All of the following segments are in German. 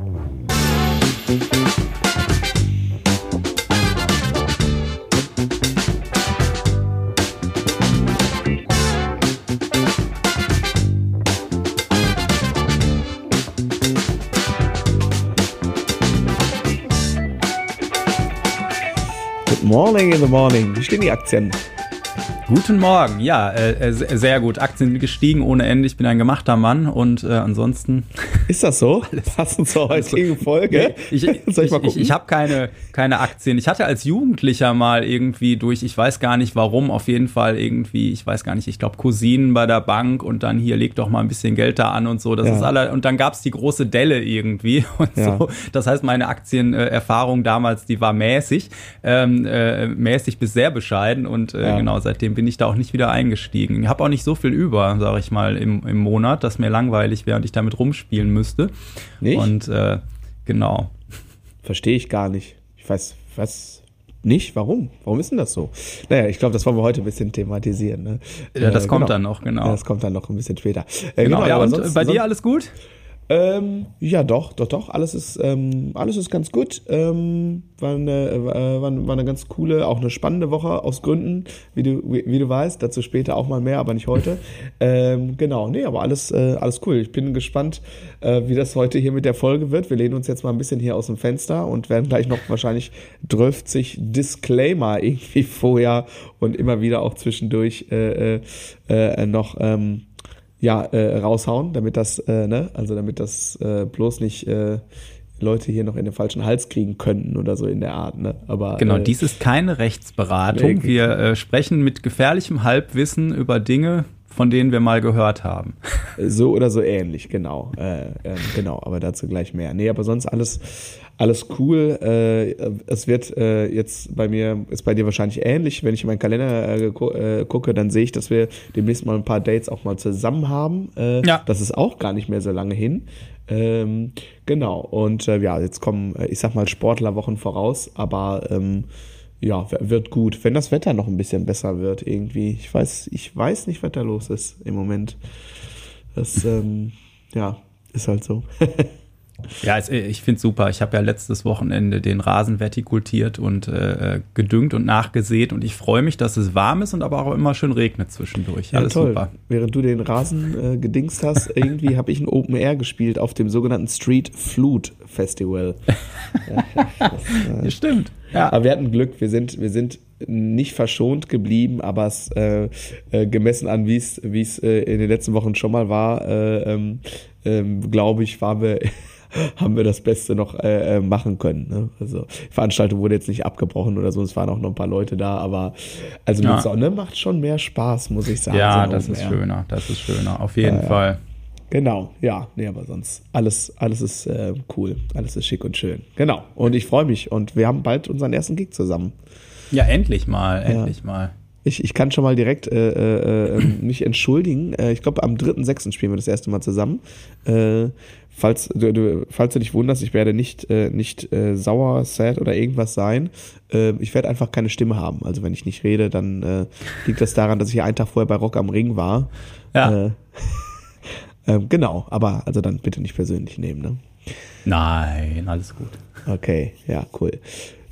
Good morning in the morning. Wie stehen die Aktien? Guten Morgen, ja, äh, sehr gut. Aktien gestiegen ohne Ende. Ich bin ein gemachter Mann und äh, ansonsten. Ist das so? Passend zur heutigen Folge. Ich, ich, ich, ich, ich habe keine, keine Aktien. Ich hatte als Jugendlicher mal irgendwie durch, ich weiß gar nicht warum, auf jeden Fall irgendwie, ich weiß gar nicht, ich glaube Cousinen bei der Bank und dann hier leg doch mal ein bisschen Geld da an und so. Das ja. ist alle, und dann gab's die große Delle irgendwie und ja. so. Das heißt, meine Aktienerfahrung damals, die war mäßig, ähm, äh, mäßig bis sehr bescheiden und äh, ja. genau seitdem bin bin ich da auch nicht wieder eingestiegen. Ich habe auch nicht so viel über, sage ich mal, im, im Monat, dass mir langweilig wäre und ich damit rumspielen müsste. Nicht? Und äh, genau. Verstehe ich gar nicht. Ich weiß, was nicht? Warum? Warum ist denn das so? Naja, ich glaube, das wollen wir heute ein bisschen thematisieren. Ne? Ja, das äh, kommt genau. dann noch, genau. Ja, das kommt dann noch ein bisschen später. Äh, genau, genau, ja, und sonst, bei dir alles gut? Ähm, ja, doch, doch, doch. Alles ist, ähm, alles ist ganz gut. Ähm, war, eine, äh, war, war eine ganz coole, auch eine spannende Woche aus Gründen, wie du, wie, wie du weißt. Dazu später auch mal mehr, aber nicht heute. ähm, genau, nee, aber alles, äh, alles cool. Ich bin gespannt, äh, wie das heute hier mit der Folge wird. Wir lehnen uns jetzt mal ein bisschen hier aus dem Fenster und werden gleich noch wahrscheinlich 12 Disclaimer irgendwie vorher und immer wieder auch zwischendurch äh, äh, äh, noch ähm, ja, äh, raushauen, damit das, äh, ne, also damit das äh, bloß nicht äh, Leute hier noch in den falschen Hals kriegen könnten oder so in der Art. Ne? Aber, genau, äh, dies ist keine Rechtsberatung. Wir äh, sprechen mit gefährlichem Halbwissen über Dinge, von denen wir mal gehört haben. So oder so ähnlich, genau. Äh, äh, genau, aber dazu gleich mehr. Nee, aber sonst alles, alles cool. Äh, es wird äh, jetzt bei mir, ist bei dir wahrscheinlich ähnlich. Wenn ich in meinen Kalender äh, äh, gucke, dann sehe ich, dass wir demnächst mal ein paar Dates auch mal zusammen haben. Äh, ja. Das ist auch gar nicht mehr so lange hin. Ähm, genau. Und äh, ja, jetzt kommen, äh, ich sag mal, Sportlerwochen voraus, aber ähm, ja, wird gut. Wenn das Wetter noch ein bisschen besser wird, irgendwie. Ich weiß, ich weiß nicht, was da los ist im Moment. Das, ähm, ja, ist halt so. Ja, es, ich finde es super. Ich habe ja letztes Wochenende den Rasen vertikultiert und äh, gedüngt und nachgesät und ich freue mich, dass es warm ist und aber auch immer schön regnet zwischendurch. Ja, Alles toll. super. Während du den Rasen äh, gedingst hast, irgendwie habe ich ein Open Air gespielt auf dem sogenannten Street Flute Festival. ja, das, äh, Stimmt. Ja. Aber wir hatten Glück. Wir sind, wir sind nicht verschont geblieben, aber es äh, äh, gemessen an, wie es wie es äh, in den letzten Wochen schon mal war, äh, ähm, ähm, glaube ich, waren wir haben wir das Beste noch äh, äh, machen können. Ne? Also die Veranstaltung wurde jetzt nicht abgebrochen oder so, es waren auch noch ein paar Leute da, aber also mit ja. Sonne macht schon mehr Spaß, muss ich sagen. Ja, so das ist mehr. schöner, das ist schöner, auf jeden äh, Fall. Genau, ja, nee, aber sonst alles, alles ist äh, cool, alles ist schick und schön. Genau. Und ich freue mich und wir haben bald unseren ersten Gig zusammen. Ja, endlich mal, endlich ja. mal. Ich, ich kann schon mal direkt äh, äh, ähm, mich entschuldigen. Äh, ich glaube, am 3.6. spielen wir das erste Mal zusammen. Äh, falls, du, du, falls du dich wunderst, ich werde nicht, äh, nicht äh, sauer, sad oder irgendwas sein. Äh, ich werde einfach keine Stimme haben. Also wenn ich nicht rede, dann äh, liegt das daran, dass ich einen Tag vorher bei Rock am Ring war. Ja. Äh, äh, genau, aber also dann bitte nicht persönlich nehmen, ne? Nein, alles gut. Okay, ja, cool.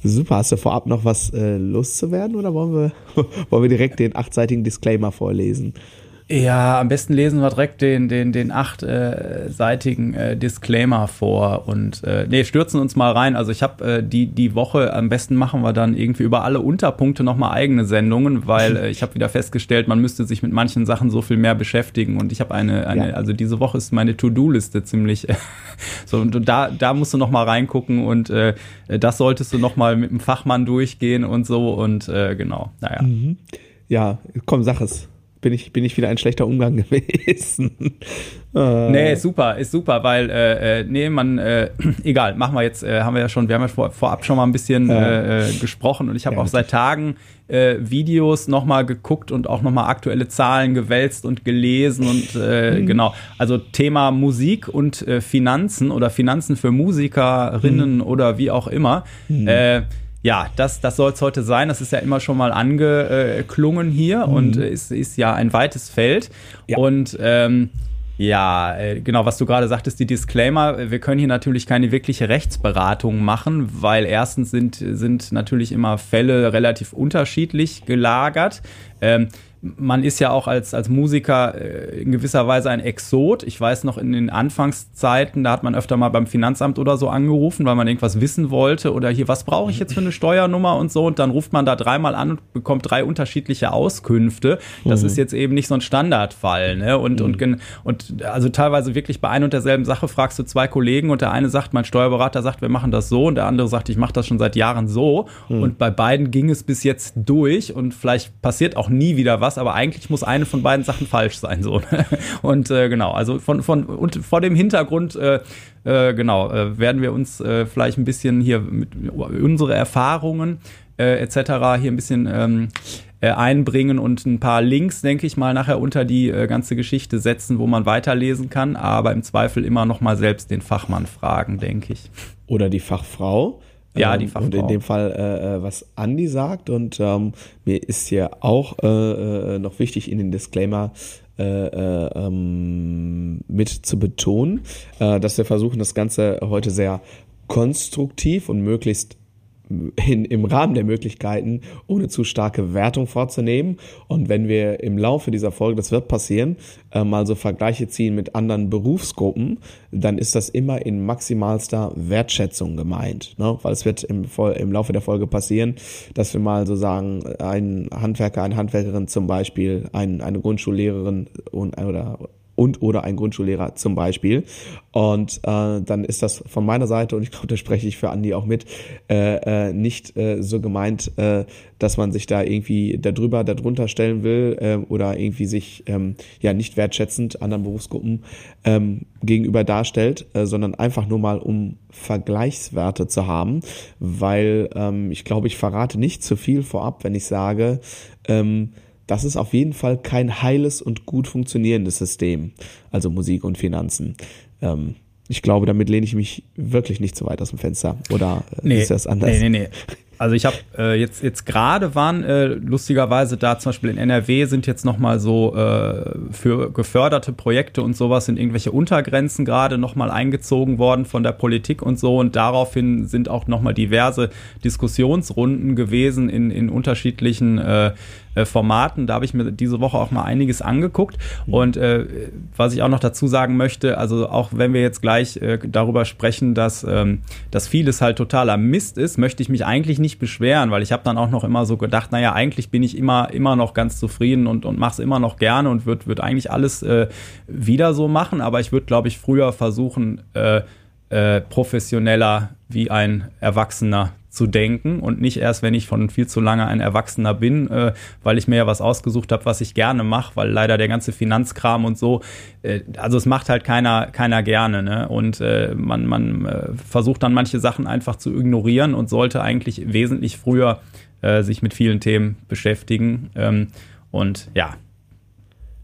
Super, hast du vorab noch was äh, loszuwerden oder wollen wir, wollen wir direkt den achtseitigen Disclaimer vorlesen? Ja, am besten lesen wir direkt den, den, den achtseitigen äh, Disclaimer vor und äh, nee, stürzen uns mal rein. Also ich habe äh, die, die Woche, am besten machen wir dann irgendwie über alle Unterpunkte nochmal eigene Sendungen, weil äh, ich habe wieder festgestellt, man müsste sich mit manchen Sachen so viel mehr beschäftigen und ich habe eine, eine ja. also diese Woche ist meine To-Do-Liste ziemlich so und da, da musst du nochmal reingucken und äh, das solltest du nochmal mit dem Fachmann durchgehen und so und äh, genau, naja. Mhm. Ja, komm, sag es bin ich, bin ich wieder ein schlechter Umgang gewesen. äh. Nee, super, ist super, weil, äh, äh, nee, man, äh, egal, machen wir jetzt, äh, haben wir ja schon, wir haben ja vor, vorab schon mal ein bisschen äh, äh, gesprochen und ich habe ja, auch seit Tagen äh, Videos nochmal geguckt und auch nochmal aktuelle Zahlen gewälzt und gelesen und äh, mhm. genau, also Thema Musik und äh, Finanzen oder Finanzen für Musikerinnen mhm. oder wie auch immer. Mhm. Äh, ja, das, das soll es heute sein. Das ist ja immer schon mal angeklungen hier mhm. und ist, ist ja ein weites Feld. Ja. Und ähm, Ja, äh, genau, was du gerade sagtest, die Disclaimer. Wir können hier natürlich keine wirkliche Rechtsberatung machen, weil erstens sind, sind natürlich immer Fälle relativ unterschiedlich gelagert. Ähm, man ist ja auch als, als Musiker äh, in gewisser Weise ein Exot. Ich weiß noch in den Anfangszeiten, da hat man öfter mal beim Finanzamt oder so angerufen, weil man irgendwas wissen wollte oder hier, was brauche ich jetzt für eine Steuernummer und so. Und dann ruft man da dreimal an und bekommt drei unterschiedliche Auskünfte. Das mhm. ist jetzt eben nicht so ein Standardfall. Ne? Und, mhm. und, und also teilweise wirklich bei ein und derselben Sache fragst du zwei Kollegen und der eine sagt, mein Steuerberater sagt, wir machen das so und der andere sagt, ich mache das schon seit Jahren so. Mhm. Und bei beiden ging es bis jetzt durch und vielleicht passiert auch nie wieder was was, aber eigentlich muss eine von beiden Sachen falsch sein. So. Und äh, genau, also von, von und vor dem Hintergrund äh, äh, genau, äh, werden wir uns äh, vielleicht ein bisschen hier mit unsere Erfahrungen äh, etc. hier ein bisschen ähm, äh, einbringen und ein paar Links, denke ich mal, nachher unter die äh, ganze Geschichte setzen, wo man weiterlesen kann, aber im Zweifel immer noch mal selbst den Fachmann fragen, denke ich. Oder die Fachfrau. Ja, die Fachfrau. Und in dem Fall, äh, äh, was Andi sagt, und ähm, mir ist hier auch äh, äh, noch wichtig in den Disclaimer äh, äh, ähm, mit zu betonen, dass wir versuchen, das Ganze heute sehr konstruktiv und möglichst in, im Rahmen der Möglichkeiten, ohne zu starke Wertung vorzunehmen. Und wenn wir im Laufe dieser Folge, das wird passieren, äh, mal so Vergleiche ziehen mit anderen Berufsgruppen, dann ist das immer in maximalster Wertschätzung gemeint. Ne? Weil es wird im, im Laufe der Folge passieren, dass wir mal so sagen, ein Handwerker, eine Handwerkerin zum Beispiel, ein, eine Grundschullehrerin und, oder und oder ein Grundschullehrer zum Beispiel. Und äh, dann ist das von meiner Seite, und ich glaube, da spreche ich für Andi auch mit, äh, äh, nicht äh, so gemeint, äh, dass man sich da irgendwie darüber, darunter stellen will äh, oder irgendwie sich ähm, ja nicht wertschätzend anderen Berufsgruppen ähm, gegenüber darstellt, äh, sondern einfach nur mal um Vergleichswerte zu haben, weil ähm, ich glaube, ich verrate nicht zu viel vorab, wenn ich sage, ähm, das ist auf jeden Fall kein heiles und gut funktionierendes System, also Musik und Finanzen. Ähm, ich glaube, damit lehne ich mich wirklich nicht so weit aus dem Fenster. Oder äh, nee, ist das anders? Nee, nee, nee. Also ich habe äh, jetzt jetzt gerade waren äh, lustigerweise da zum Beispiel in NRW sind jetzt noch mal so äh, für geförderte Projekte und sowas sind irgendwelche Untergrenzen gerade noch mal eingezogen worden von der Politik und so und daraufhin sind auch noch mal diverse Diskussionsrunden gewesen in in unterschiedlichen äh, äh, Formaten. Da habe ich mir diese Woche auch mal einiges angeguckt. Mhm. Und äh, was ich auch noch dazu sagen möchte, also auch wenn wir jetzt gleich äh, darüber sprechen, dass, ähm, dass vieles halt totaler Mist ist, möchte ich mich eigentlich nicht beschweren, weil ich habe dann auch noch immer so gedacht, naja, eigentlich bin ich immer, immer noch ganz zufrieden und, und mache es immer noch gerne und würde würd eigentlich alles äh, wieder so machen. Aber ich würde, glaube ich, früher versuchen, äh, äh, professioneller wie ein Erwachsener zu denken und nicht erst, wenn ich von viel zu lange ein Erwachsener bin, äh, weil ich mir ja was ausgesucht habe, was ich gerne mache, weil leider der ganze Finanzkram und so, äh, also es macht halt keiner, keiner gerne, ne? Und äh, man, man äh, versucht dann manche Sachen einfach zu ignorieren und sollte eigentlich wesentlich früher äh, sich mit vielen Themen beschäftigen. Ähm, und ja,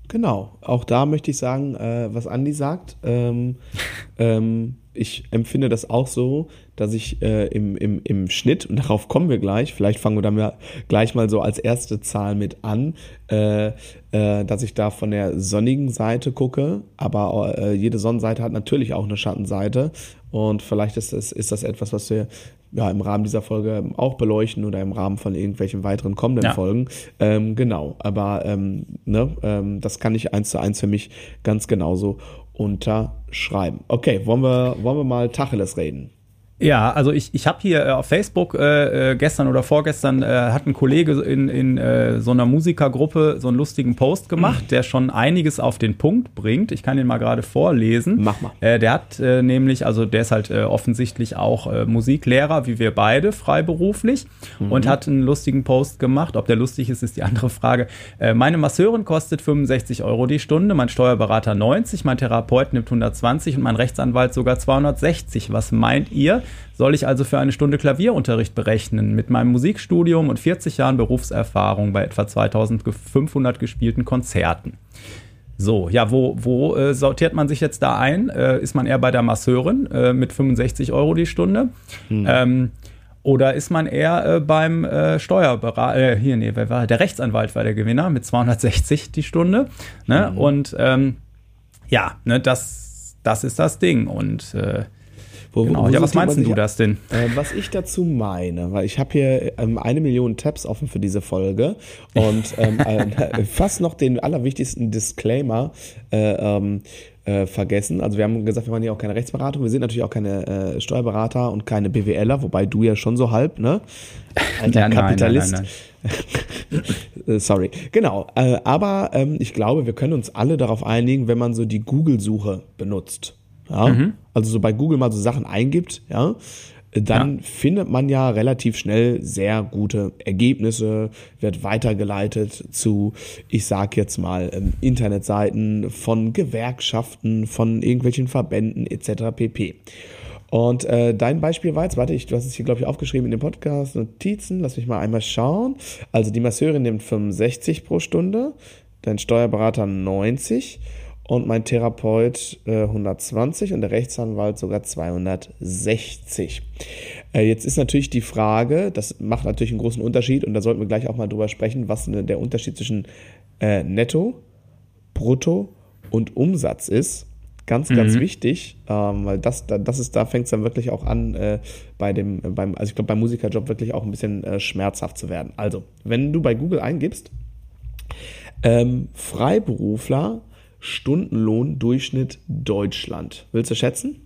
Genau, auch da möchte ich sagen, äh, was Andi sagt. Ähm, ähm, ich empfinde das auch so, dass ich äh, im, im, im Schnitt, und darauf kommen wir gleich, vielleicht fangen wir dann gleich mal so als erste Zahl mit an, äh, äh, dass ich da von der sonnigen Seite gucke, aber äh, jede Sonnenseite hat natürlich auch eine Schattenseite und vielleicht ist das, ist das etwas, was wir ja, im Rahmen dieser Folge auch beleuchten oder im Rahmen von irgendwelchen weiteren kommenden ja. Folgen. Ähm, genau, aber ähm, ne, ähm, das kann ich eins zu eins für mich ganz genauso unterschreiben. Okay, wollen wir, wollen wir mal Tacheles reden? Ja, also ich, ich habe hier äh, auf Facebook äh, äh, gestern oder vorgestern äh, hat ein Kollege in, in äh, so einer Musikergruppe so einen lustigen Post gemacht, der schon einiges auf den Punkt bringt. Ich kann den mal gerade vorlesen. Mach mal. Äh, der hat nämlich, also der ist halt offensichtlich auch Musiklehrer, wie wir beide, freiberuflich mhm. und hat einen lustigen Post gemacht. Ob der lustig ist, ist die andere Frage. Meine Masseurin kostet 65 Euro die Stunde, mein Steuerberater 90, mein Therapeut nimmt 120 und mein Rechtsanwalt sogar 260. Was meint ihr? Soll ich also für eine Stunde Klavierunterricht berechnen mit meinem Musikstudium und 40 Jahren Berufserfahrung bei etwa 2500 gespielten Konzerten. So, ja, wo, wo äh, sortiert man sich jetzt da ein? Äh, ist man eher bei der Masseurin äh, mit 65 Euro die Stunde? Hm. Ähm, oder ist man eher äh, beim äh, Steuerberater, äh, hier, nee, wer war der Rechtsanwalt war der Gewinner mit 260 die Stunde. Ne? Mhm. Und ähm, ja, ne, das, das ist das Ding. Und Wo, genau. wo ja, was meinst ich- du das denn? Äh, was ich dazu meine, weil ich habe hier ähm, eine Million Tabs offen für diese Folge und ähm, äh, fast noch den allerwichtigsten Disclaimer äh, ähm, äh, vergessen. Also wir haben gesagt, wir machen hier auch keine Rechtsberatung, wir sind natürlich auch keine äh, Steuerberater und keine BWLer, wobei du ja schon so halb, ne? Alter Ja, nein, Kapitalist. nein, Äh, Sorry. Genau. Äh, aber ähm, ich glaube, wir können uns alle darauf einigen, wenn man so die Google-Suche benutzt. Ja? Mhm. Also so bei Google mal so Sachen eingibt, ja, dann Ja. findet man ja relativ schnell sehr gute Ergebnisse, wird weitergeleitet zu, ich sag jetzt mal, ähm, Internetseiten von Gewerkschaften, von irgendwelchen Verbänden etc. pp. Und äh, dein Beispiel war jetzt, warte, ich, du hast es hier, glaube ich, aufgeschrieben in den Podcast-Notizen. Lass mich mal einmal schauen. Also die Masseurin nimmt 65 pro Stunde, dein Steuerberater 90 und mein Therapeut äh, 120 und der Rechtsanwalt sogar 260. Äh, jetzt ist natürlich die Frage, das macht natürlich einen großen Unterschied und da sollten wir gleich auch mal drüber sprechen, was ne, der Unterschied zwischen äh, Netto, Brutto und Umsatz ist. Ganz, ganz wichtig, ähm, weil das, da, das ist, da fängt es dann wirklich auch an, äh, bei dem, äh, beim, also ich glaube, beim Musikerjob wirklich auch ein bisschen äh, schmerzhaft zu werden. Also, wenn du bei Google eingibst, ähm, Freiberufler, Stundenlohn, Durchschnitt Deutschland. Willst du schätzen?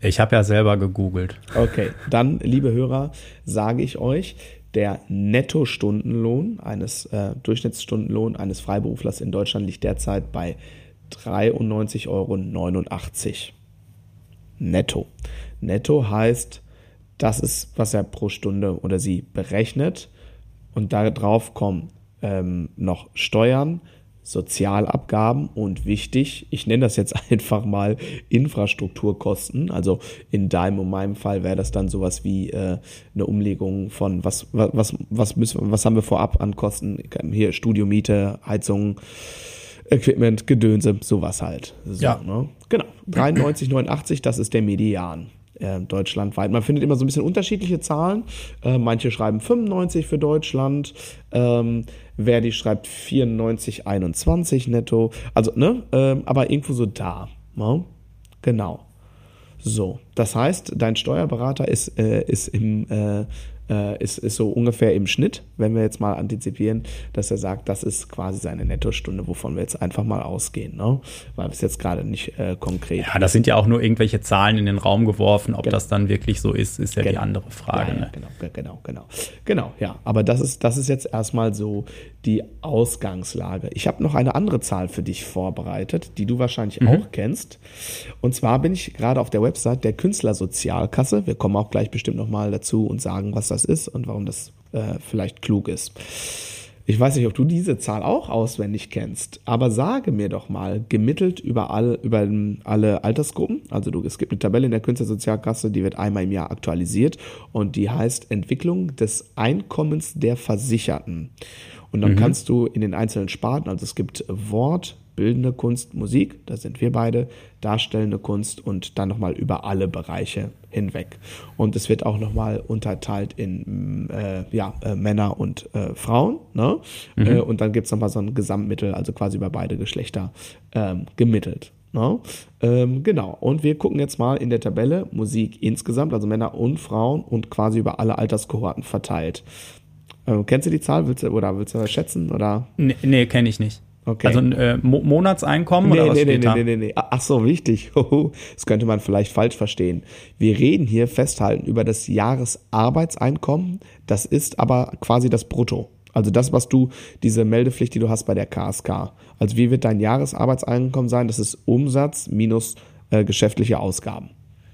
Ich habe ja selber gegoogelt. Okay, dann, liebe Hörer, sage ich euch, der Netto-Stundenlohn eines äh, Durchschnittsstundenlohn eines Freiberuflers in Deutschland liegt derzeit bei 93,89 Euro. Netto. Netto heißt, das ist, was er pro Stunde oder sie berechnet. Und da drauf kommen ähm, noch Steuern, Sozialabgaben und wichtig, ich nenne das jetzt einfach mal Infrastrukturkosten. Also in deinem und meinem Fall wäre das dann sowas wie äh, eine Umlegung von was, was, was, was, müssen, was haben wir vorab an Kosten? Hier Studiomiete, Heizung, Equipment, Gedönse, sowas halt. So, Ja. Ne? Genau. 93,89, das ist der Median äh, deutschlandweit. Man findet immer so ein bisschen unterschiedliche Zahlen. Äh, manche schreiben 95 für Deutschland. Ähm, Verdi schreibt 94,21 netto. Also, ne? Ähm, aber irgendwo so da. Ne? Genau. So, das heißt, dein Steuerberater ist, äh, ist im äh, äh, ist, ist so ungefähr im Schnitt, wenn wir jetzt mal antizipieren, dass er sagt, das ist quasi seine Nettostunde, wovon wir jetzt einfach mal ausgehen, ne? Weil es jetzt gerade nicht äh, konkret. Ja, das sind ja auch nur irgendwelche Zahlen in den Raum geworfen. Ob Genau. das dann wirklich so ist, ist ja die Genau. andere Frage. Ja, ja, ne? genau, ge- genau, genau. Genau, ja. Aber das ist, das ist jetzt erstmal so die Ausgangslage. Ich habe noch eine andere Zahl für dich vorbereitet, die du wahrscheinlich Mhm. auch kennst. Und zwar bin ich gerade auf der Website der Künstlersozialkasse. Wir kommen auch gleich bestimmt nochmal dazu und sagen, was das ist und warum das äh, vielleicht klug ist. Ich weiß nicht, ob du diese Zahl auch auswendig kennst, aber sage mir doch mal, gemittelt über alle, über alle Altersgruppen, also du, es gibt eine Tabelle in der Künstlersozialkasse, die wird einmal im Jahr aktualisiert und die heißt Entwicklung des Einkommens der Versicherten. Und dann kannst du in den einzelnen Sparten, also es gibt Wort, bildende Kunst, Musik, da sind wir beide, darstellende Kunst und dann nochmal über alle Bereiche hinweg. Und es wird auch nochmal unterteilt in mm, äh, ja, äh, Männer und äh, Frauen. Ne? Äh, und dann gibt's noch nochmal so ein Gesamtmittel, also quasi über beide Geschlechter ähm, gemittelt. Ne? Ähm, genau. Und wir gucken jetzt mal in der Tabelle Musik insgesamt, also Männer und Frauen und quasi über alle Alterskohorten verteilt. Ähm, kennst du die Zahl? Willst du, oder willst du das schätzen? Oder? Nee, nee kenne ich nicht. Okay. Also ein äh, Mo Monatseinkommen oder was nee, steht nee, da? nee, nee, nee. Ach so, wichtig. Das könnte man vielleicht falsch verstehen. Wir reden hier festhalten über das Jahresarbeitseinkommen. Das ist aber quasi das Brutto. Also das, was du, diese Meldepflicht, die du hast bei der KSK. Also wie wird dein Jahresarbeitseinkommen sein? Das ist Umsatz minus äh, geschäftliche Ausgaben.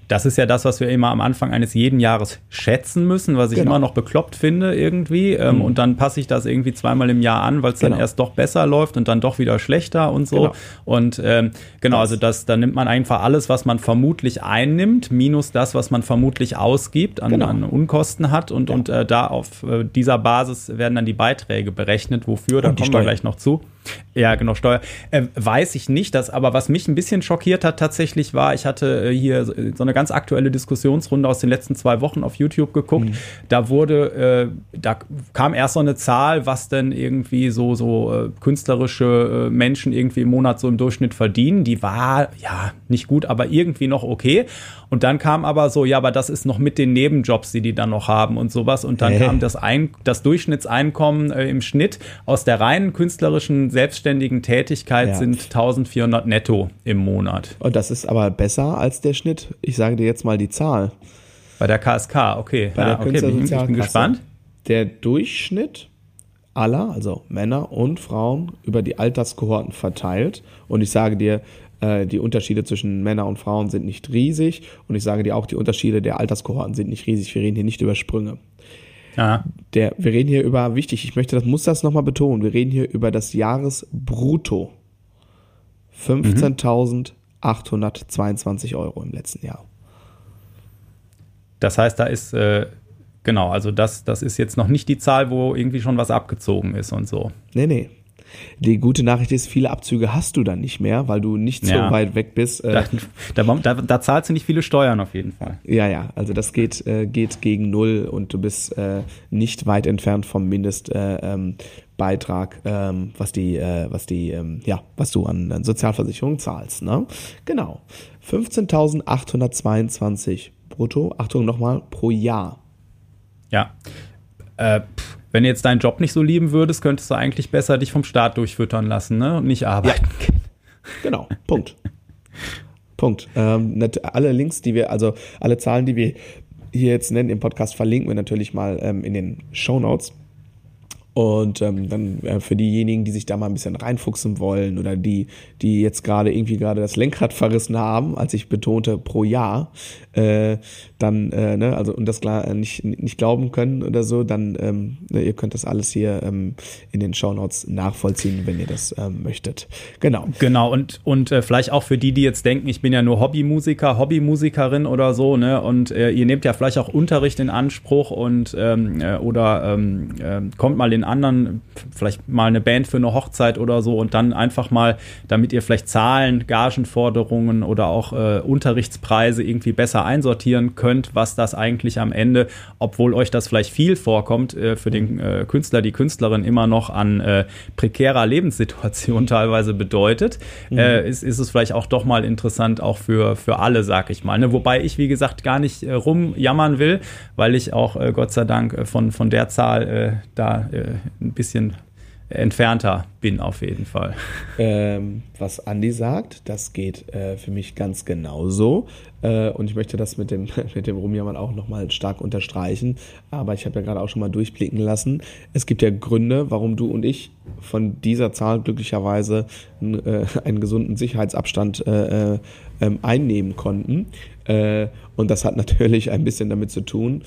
Das ist ja das, was wir immer am Anfang eines jeden Jahres schätzen müssen, was ich Genau. immer noch bekloppt finde irgendwie. Ähm, Und dann passe ich das irgendwie zweimal im Jahr an, weil es dann Genau. erst doch besser läuft und dann doch wieder schlechter und so. Genau. Und ähm, genau, also das, da nimmt man einfach alles, was man vermutlich einnimmt, minus das, was man vermutlich ausgibt, an, Genau. an Unkosten hat. Und, und äh, da auf äh, dieser Basis werden dann die Beiträge berechnet. Wofür? Da Und kommen wir Steuern. gleich noch zu. Ja, genau, Steuer. Äh, weiß ich nicht, dass, aber was mich ein bisschen schockiert hat tatsächlich war, ich hatte äh, hier so eine ganz aktuelle Diskussionsrunde aus den letzten zwei Wochen auf YouTube geguckt. Mhm. Da wurde, äh, da kam erst so eine Zahl, was denn irgendwie so, so äh, künstlerische äh, Menschen irgendwie im Monat so im Durchschnitt verdienen. Die war, ja, nicht gut, aber irgendwie noch okay. Und dann kam aber so, ja, aber das ist noch mit den Nebenjobs, die die dann noch haben und sowas. Und dann hey. kam das, Ein das Durchschnittseinkommen äh, im Schnitt aus der reinen künstlerischen selbstständigen Tätigkeit ja. sind 1400 netto im Monat. Und das ist aber besser als der Schnitt. Ich sage dir jetzt mal die Zahl. Bei der KSK, okay. Bei ja, der okay, bin, ich bin gespannt. Der Durchschnitt aller, also Männer und Frauen, über die Alterskohorten verteilt. Und ich sage dir, die Unterschiede zwischen Männern und Frauen sind nicht riesig. Und ich sage dir auch, die Unterschiede der Alterskohorten sind nicht riesig. Wir reden hier nicht über Sprünge. Der, wir reden hier über, wichtig, ich möchte das, muss das nochmal betonen, wir reden hier über das Jahresbrutto. 15.822 Euro im letzten Jahr. Das heißt, da ist, äh, genau, also das, das ist jetzt noch nicht die Zahl, wo irgendwie schon was abgezogen ist und so. Nee, nee. Die gute Nachricht ist, viele Abzüge hast du dann nicht mehr, weil du nicht ja. so weit weg bist. Äh, da, da, da, da, zahlst du nicht viele Steuern auf jeden Fall. Ja, ja, also das geht, äh, geht gegen null und du bist äh, nicht weit entfernt vom Mindestbeitrag, äh, ähm, was die, was die, ähm, ja, was du an, an Sozialversicherung zahlst. Ne? Genau. 15.822 brutto, Achtung nochmal, pro Jahr. Ja. Äh, pff wenn du jetzt deinen Job nicht so lieben würdest, könntest du eigentlich besser dich vom Staat durchfüttern lassen ne? und nicht arbeiten. Ja. Genau, Punkt. Punkt. Ähm, alle Links, die wir, also alle Zahlen, die wir hier jetzt nennen im Podcast, verlinken wir natürlich mal ähm, in den Show Notes. Und ähm, dann äh, für diejenigen, die sich da mal ein bisschen reinfuchsen wollen oder die, die jetzt gerade irgendwie gerade das Lenkrad verrissen haben, als ich betonte pro Jahr, äh, dann, äh, ne, also und das klar äh, nicht, nicht glauben können oder so, dann ähm, ne, ihr könnt das alles hier ähm, in den Shownotes nachvollziehen, wenn ihr das ähm, möchtet. Genau. Genau, und, und äh, vielleicht auch für die, die jetzt denken, ich bin ja nur Hobbymusiker, Hobbymusikerin oder so, ne? Und äh, ihr nehmt ja vielleicht auch Unterricht in Anspruch und ähm, äh, oder ähm, äh, kommt mal in anderen, vielleicht mal eine Band für eine Hochzeit oder so und dann einfach mal, damit ihr vielleicht Zahlen, Gagenforderungen oder auch äh, Unterrichtspreise irgendwie besser einsortieren könnt, was das eigentlich am Ende, obwohl euch das vielleicht viel vorkommt, äh, für den äh, Künstler, die Künstlerin immer noch an äh, prekärer Lebenssituation teilweise bedeutet, mhm. Äh, ist, ist es vielleicht auch doch mal interessant, auch für, für alle, sag ich mal. Ne? Wobei ich, wie gesagt, gar nicht äh, rumjammern will, weil ich auch Gott sei Dank von, von der Zahl da ein bisschen entfernter bin auf jeden Fall. Ähm, was Andi sagt, das geht äh, für mich ganz genauso. Äh, und ich möchte das mit dem, mit dem Rumjammern auch nochmal stark unterstreichen. Aber ich habe ja gerade auch schon mal durchblicken lassen. Es gibt ja Gründe, warum du und ich von dieser Zahl glücklicherweise äh, einen gesunden Sicherheitsabstand äh, äh, ähm, einnehmen konnten. Äh, und das hat natürlich ein bisschen damit zu tun,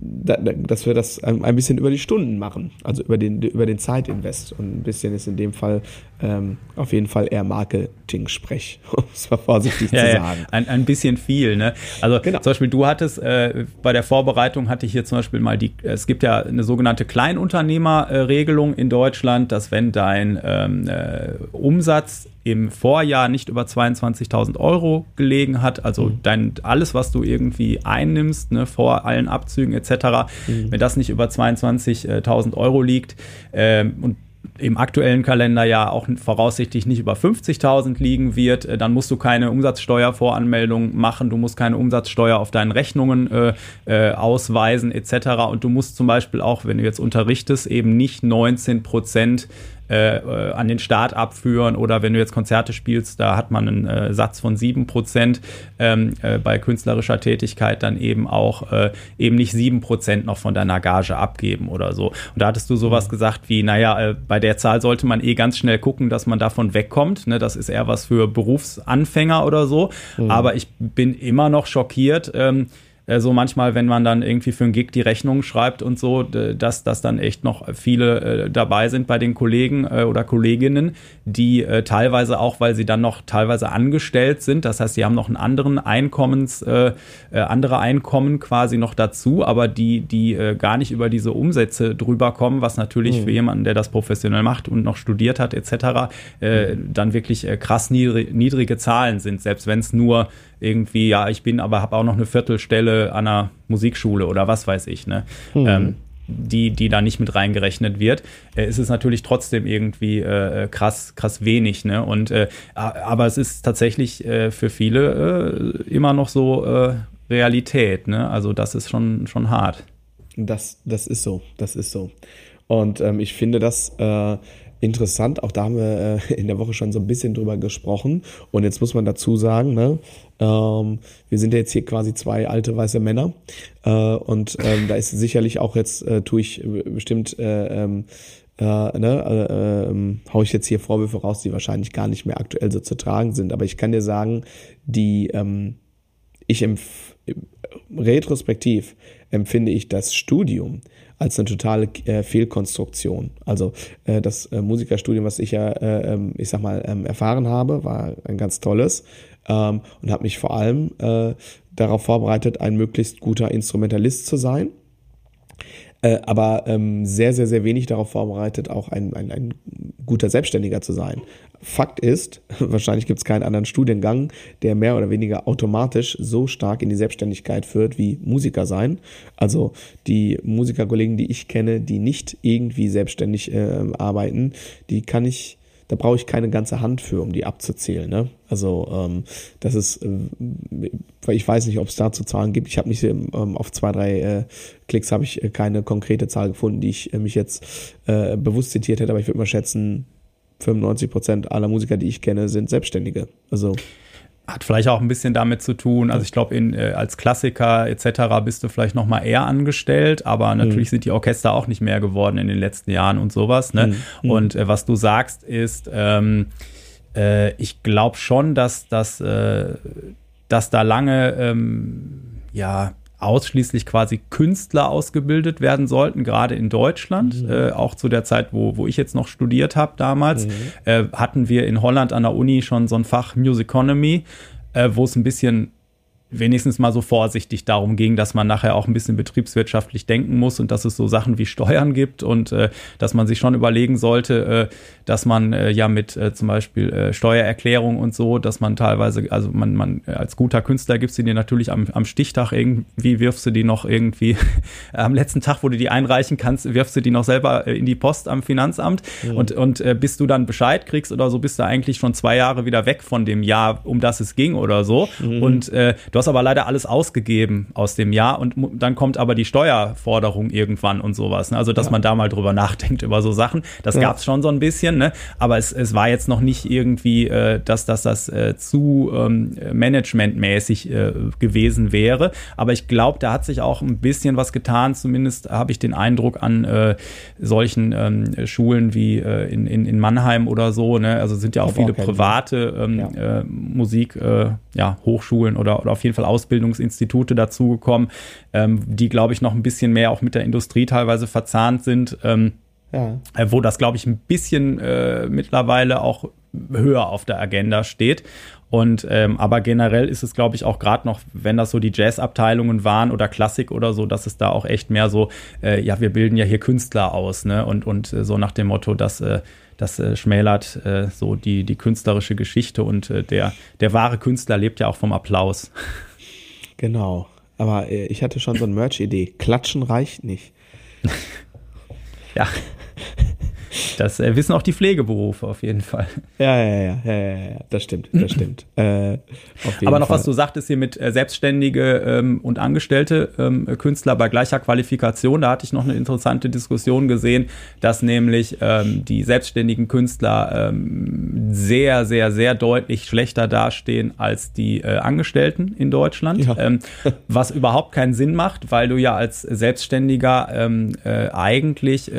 dass wir das ein bisschen über die Stunden machen, also über den, über den Zeitinvest. Und ein bisschen ist in dem Fall ähm, auf jeden Fall eher Marketing-Sprech, um es mal vorsichtig ja, zu sagen. Ja, ein, ein bisschen viel, ne? Also genau. zum Beispiel, du hattest äh, bei der Vorbereitung hatte ich hier zum Beispiel mal die, es gibt ja eine sogenannte Kleinunternehmerregelung in Deutschland, dass wenn dein ähm, äh, Umsatz im Vorjahr nicht über 22.000 Euro gelegen hat, also mhm. dein alles, was du irgendwie einnimmst, ne, vor allen Abzügen etc., mhm. wenn das nicht über 22.000 Euro liegt äh, und im aktuellen Kalenderjahr auch voraussichtlich nicht über 50.000 liegen wird, äh, dann musst du keine Umsatzsteuervoranmeldung machen, du musst keine Umsatzsteuer auf deinen Rechnungen äh, äh, ausweisen etc. Und du musst zum Beispiel auch, wenn du jetzt unterrichtest, eben nicht 19 Prozent äh, äh, an den Staat abführen oder wenn du jetzt Konzerte spielst, da hat man einen äh, Satz von 7% ähm, äh, bei künstlerischer Tätigkeit dann eben auch äh, eben nicht 7% noch von deiner Gage abgeben oder so. Und da hattest du sowas mhm. gesagt wie, naja, äh, bei der Zahl sollte man eh ganz schnell gucken, dass man davon wegkommt. Ne? Das ist eher was für Berufsanfänger oder so. Mhm. Aber ich bin immer noch schockiert. Ähm, äh, so manchmal, wenn man dann irgendwie für einen Gig die Rechnung schreibt und so, dass, dass dann echt noch viele äh, dabei sind bei den Kollegen äh, oder Kolleginnen, die äh, teilweise auch, weil sie dann noch teilweise angestellt sind, das heißt, sie haben noch einen anderen Einkommens, äh, äh, andere Einkommen quasi noch dazu, aber die, die äh, gar nicht über diese Umsätze drüber kommen, was natürlich mhm. für jemanden, der das professionell macht und noch studiert hat etc., äh, dann wirklich äh, krass niedrig, niedrige Zahlen sind, selbst wenn es nur irgendwie, ja, ich bin aber habe auch noch eine Viertelstelle an einer Musikschule oder was weiß ich, ne? Mhm. Ähm, die, die da nicht mit reingerechnet wird, äh, ist es natürlich trotzdem irgendwie äh, krass, krass wenig. Ne? Und, äh, aber es ist tatsächlich äh, für viele äh, immer noch so äh, Realität. Ne? Also das ist schon, schon hart. Das, das ist so, das ist so. Und ähm, ich finde das interessant. Auch da haben wir äh, in der Woche schon so ein bisschen drüber gesprochen. Und jetzt muss man dazu sagen, ne, ähm, wir sind ja jetzt hier quasi zwei alte weiße Männer. Äh, und ähm, da ist sicherlich auch jetzt, äh, tue ich bestimmt, äh, ähm, äh, ne, äh, äh, hau ich jetzt hier Vorwürfe raus, die wahrscheinlich gar nicht mehr aktuell so zu tragen sind. Aber ich kann dir sagen, die ähm, ich empf retrospektiv empfinde ich das Studium als eine totale äh, Fehlkonstruktion. Also äh, das äh, Musikerstudium, was ich ja, äh, ähm, ich sag mal, ähm, erfahren habe, war ein ganz tolles ähm, und habe mich vor allem äh, darauf vorbereitet, ein möglichst guter Instrumentalist zu sein äh, aber ähm, sehr, sehr, sehr wenig darauf vorbereitet, auch ein, ein, ein guter Selbstständiger zu sein. Fakt ist, wahrscheinlich gibt es keinen anderen Studiengang, der mehr oder weniger automatisch so stark in die Selbstständigkeit führt wie Musiker sein. Also die Musikerkollegen, die ich kenne, die nicht irgendwie selbstständig äh, arbeiten, die kann ich da brauche ich keine ganze Hand für, um die abzuzählen. Ne? Also ähm, das ist, äh, ich weiß nicht, ob es dazu Zahlen gibt. Ich habe nicht ähm, auf zwei, drei äh, Klicks habe ich äh, keine konkrete Zahl gefunden, die ich äh, mich jetzt äh, bewusst zitiert hätte, aber ich würde mal schätzen, 95 Prozent aller Musiker, die ich kenne, sind Selbstständige. Also hat vielleicht auch ein bisschen damit zu tun. Also ich glaube, äh, als Klassiker etc. bist du vielleicht noch mal eher angestellt, aber natürlich mhm. sind die Orchester auch nicht mehr geworden in den letzten Jahren und sowas. Ne? Mhm. Und äh, was du sagst ist, ähm, äh, ich glaube schon, dass, dass, äh, dass da lange ähm, ja ausschließlich quasi Künstler ausgebildet werden sollten, gerade in Deutschland. Mhm. Äh, auch zu der Zeit, wo, wo ich jetzt noch studiert habe damals, mhm. äh, hatten wir in Holland an der Uni schon so ein Fach Musiconomy, äh, wo es ein bisschen wenigstens mal so vorsichtig darum ging, dass man nachher auch ein bisschen betriebswirtschaftlich denken muss und dass es so Sachen wie Steuern gibt und äh, dass man sich schon überlegen sollte, äh, dass man äh, ja mit äh, zum Beispiel äh, Steuererklärung und so, dass man teilweise, also man, man als guter Künstler gibst du dir natürlich am, am Stichtag irgendwie, wirfst du die noch irgendwie, am letzten Tag, wo du die einreichen kannst, wirfst du die noch selber äh, in die Post am Finanzamt mhm. und, und bis du dann Bescheid kriegst oder so, bist du eigentlich schon zwei Jahre wieder weg von dem Jahr, um das es ging oder so. Mhm. Und du hast aber leider alles ausgegeben aus dem Jahr und dann kommt aber die Steuerforderung irgendwann und sowas. Ne? Also, dass ja. man da mal drüber nachdenkt über so Sachen. Das ja. gab es schon so ein bisschen, ne? aber es, es war jetzt noch nicht irgendwie, äh, dass, dass das äh, zu ähm, managementmäßig äh, gewesen wäre. Aber ich glaube, da hat sich auch ein bisschen was getan. Zumindest habe ich den Eindruck an äh, solchen ähm, Schulen wie äh, in, in, in Mannheim oder so. Ne? Also sind ja auch viele private ähm, ja. äh, Musik, äh, ja, Hochschulen oder, oder auf jeden Fall Ausbildungsinstitute dazugekommen, ähm, die, glaube ich, noch ein bisschen mehr auch mit der Industrie teilweise verzahnt sind. Ähm, ja. Äh, wo das, glaube ich, ein bisschen äh, mittlerweile auch höher auf der Agenda steht. Und ähm, aber generell ist es, glaube ich, auch gerade noch, wenn das so die Jazz-Abteilungen waren oder Klassik oder so, dass es da auch echt mehr so, äh, ja, wir bilden ja hier Künstler aus, ne? Und, und äh, so nach dem Motto, dass äh, das äh, schmälert äh, so die, die künstlerische Geschichte und äh, der, der wahre Künstler lebt ja auch vom Applaus. Genau. Aber äh, ich hatte schon so eine Merch-Idee. Klatschen reicht nicht. ja. Das äh, wissen auch die Pflegeberufe auf jeden Fall. Ja, ja, ja, ja, ja, ja. das stimmt, das stimmt. Äh, Aber noch Fall. was du sagtest hier mit äh, Selbstständige ähm, und Angestellte ähm, Künstler bei gleicher Qualifikation, da hatte ich noch eine interessante Diskussion gesehen, dass nämlich ähm, die selbstständigen Künstler ähm, sehr, sehr, sehr deutlich schlechter dastehen als die äh, Angestellten in Deutschland, ja. Ähm, was überhaupt keinen Sinn macht, weil du ja als Selbstständiger ähm, äh, eigentlich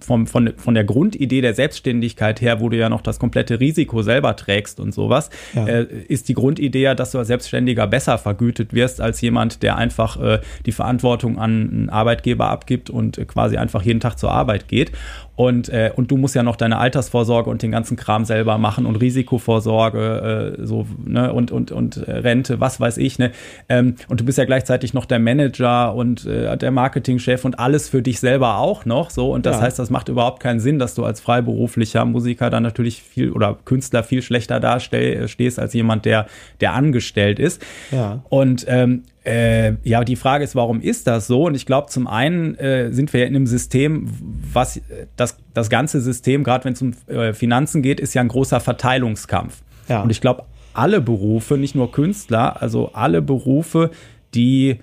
vom, von von, von der Grundidee der Selbstständigkeit her, wo du ja noch das komplette Risiko selber trägst und sowas, ja. äh, ist die Grundidee ja, dass du als Selbstständiger besser vergütet wirst als jemand, der einfach äh, die Verantwortung an einen Arbeitgeber abgibt und äh, quasi einfach jeden Tag zur Arbeit geht. Und, äh, und du musst ja noch deine Altersvorsorge und den ganzen Kram selber machen und Risikovorsorge äh, so, ne, und, und, und äh, Rente, was weiß ich, ne? Ähm, und du bist ja gleichzeitig noch der Manager und äh, der Marketingchef und alles für dich selber auch noch. So. Und das ja. heißt, das macht überhaupt keinen Sinn, dass du als freiberuflicher Musiker dann natürlich viel oder Künstler viel schlechter dastehst als jemand, der, der angestellt ist. Ja. Und ähm, äh, ja, die Frage ist, warum ist das so? Und ich glaube, zum einen äh, sind wir ja in einem System, was das, das ganze System, gerade wenn es um äh, Finanzen geht, ist ja ein großer Verteilungskampf. Ja. Und ich glaube, alle Berufe, nicht nur Künstler, also alle Berufe, die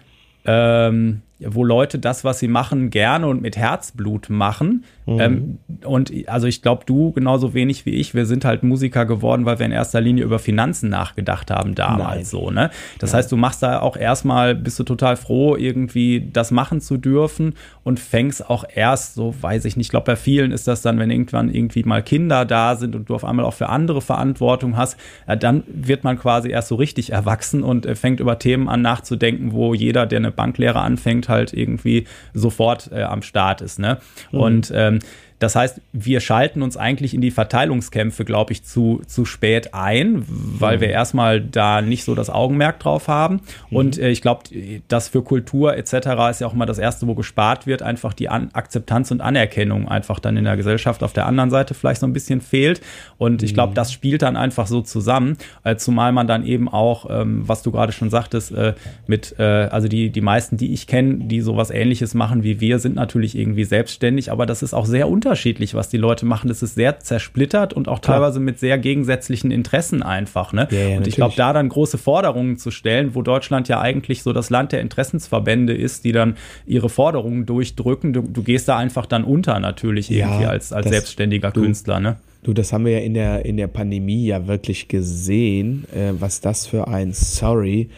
ähm, wo Leute das, was sie machen, gerne und mit Herzblut machen. Mhm. Ähm, und also ich glaube, du genauso wenig wie ich, wir sind halt Musiker geworden, weil wir in erster Linie über Finanzen nachgedacht haben damals Nein. so. Ne? Das Nein. heißt, du machst da auch erstmal, bist du total froh, irgendwie das machen zu dürfen und fängst auch erst, so weiß ich nicht, ich glaube, bei vielen ist das dann, wenn irgendwann irgendwie mal Kinder da sind und du auf einmal auch für andere Verantwortung hast, dann wird man quasi erst so richtig erwachsen und äh, fängt über Themen an nachzudenken, wo jeder, der eine Banklehre anfängt, halt irgendwie sofort äh, am Start ist. Ne? Mhm. Und ähm, das heißt, wir schalten uns eigentlich in die Verteilungskämpfe, glaube ich, zu, zu spät ein, weil mhm. wir erstmal da nicht so das Augenmerk drauf haben. Mhm. Und äh, ich glaube, das für Kultur etc. ist ja auch mal das Erste, wo gespart wird, einfach die An Akzeptanz und Anerkennung einfach dann in der Gesellschaft auf der anderen Seite vielleicht so ein bisschen fehlt. Und ich glaube, mhm. das spielt dann einfach so zusammen, äh, zumal man dann eben auch, ähm, was du gerade schon sagtest, äh, mit, äh, also die, die meisten, die ich kenne, die sowas ähnliches machen wie wir, sind natürlich irgendwie selbstständig, aber das ist auch sehr unterschiedlich unterschiedlich, was die Leute machen. Das ist sehr zersplittert und auch Klar. teilweise mit sehr gegensätzlichen Interessen einfach. Ne? Ja, ja, und ich glaube, da dann große Forderungen zu stellen, wo Deutschland ja eigentlich so das Land der Interessensverbände ist, die dann ihre Forderungen durchdrücken, du, du gehst da einfach dann unter natürlich irgendwie ja, als, als das, selbstständiger du, Künstler. Ne? Du, das haben wir ja in der, in der Pandemie ja wirklich gesehen, äh, was das für ein Sorry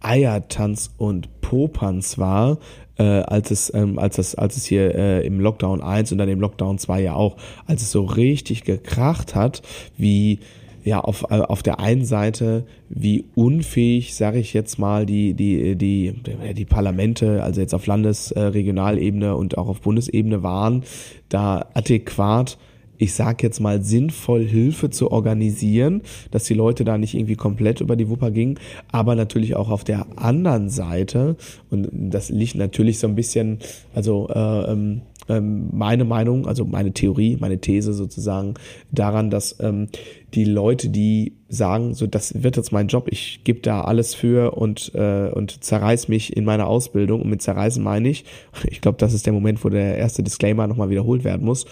Eiertanz und Popanz war, äh, als es ähm, als es als es hier äh, im Lockdown 1 und dann im Lockdown 2 ja auch, als es so richtig gekracht hat, wie ja auf äh, auf der einen Seite wie unfähig, sage ich jetzt mal, die die die die Parlamente, also jetzt auf Landes-, äh, Regionalebene und auch auf Bundesebene waren, da adäquat ich sag jetzt mal, sinnvoll Hilfe zu organisieren, dass die Leute da nicht irgendwie komplett über die Wupper gingen, aber natürlich auch auf der anderen Seite, und das liegt natürlich so ein bisschen, also äh, ähm, ähm, meine Meinung, also meine Theorie, meine These sozusagen daran, dass ähm, die Leute, die sagen, so das wird jetzt mein Job, ich gebe da alles für und äh, und zerreiß mich in meiner Ausbildung. Und mit zerreißen meine ich, ich glaube, das ist der Moment, wo der erste Disclaimer nochmal wiederholt werden muss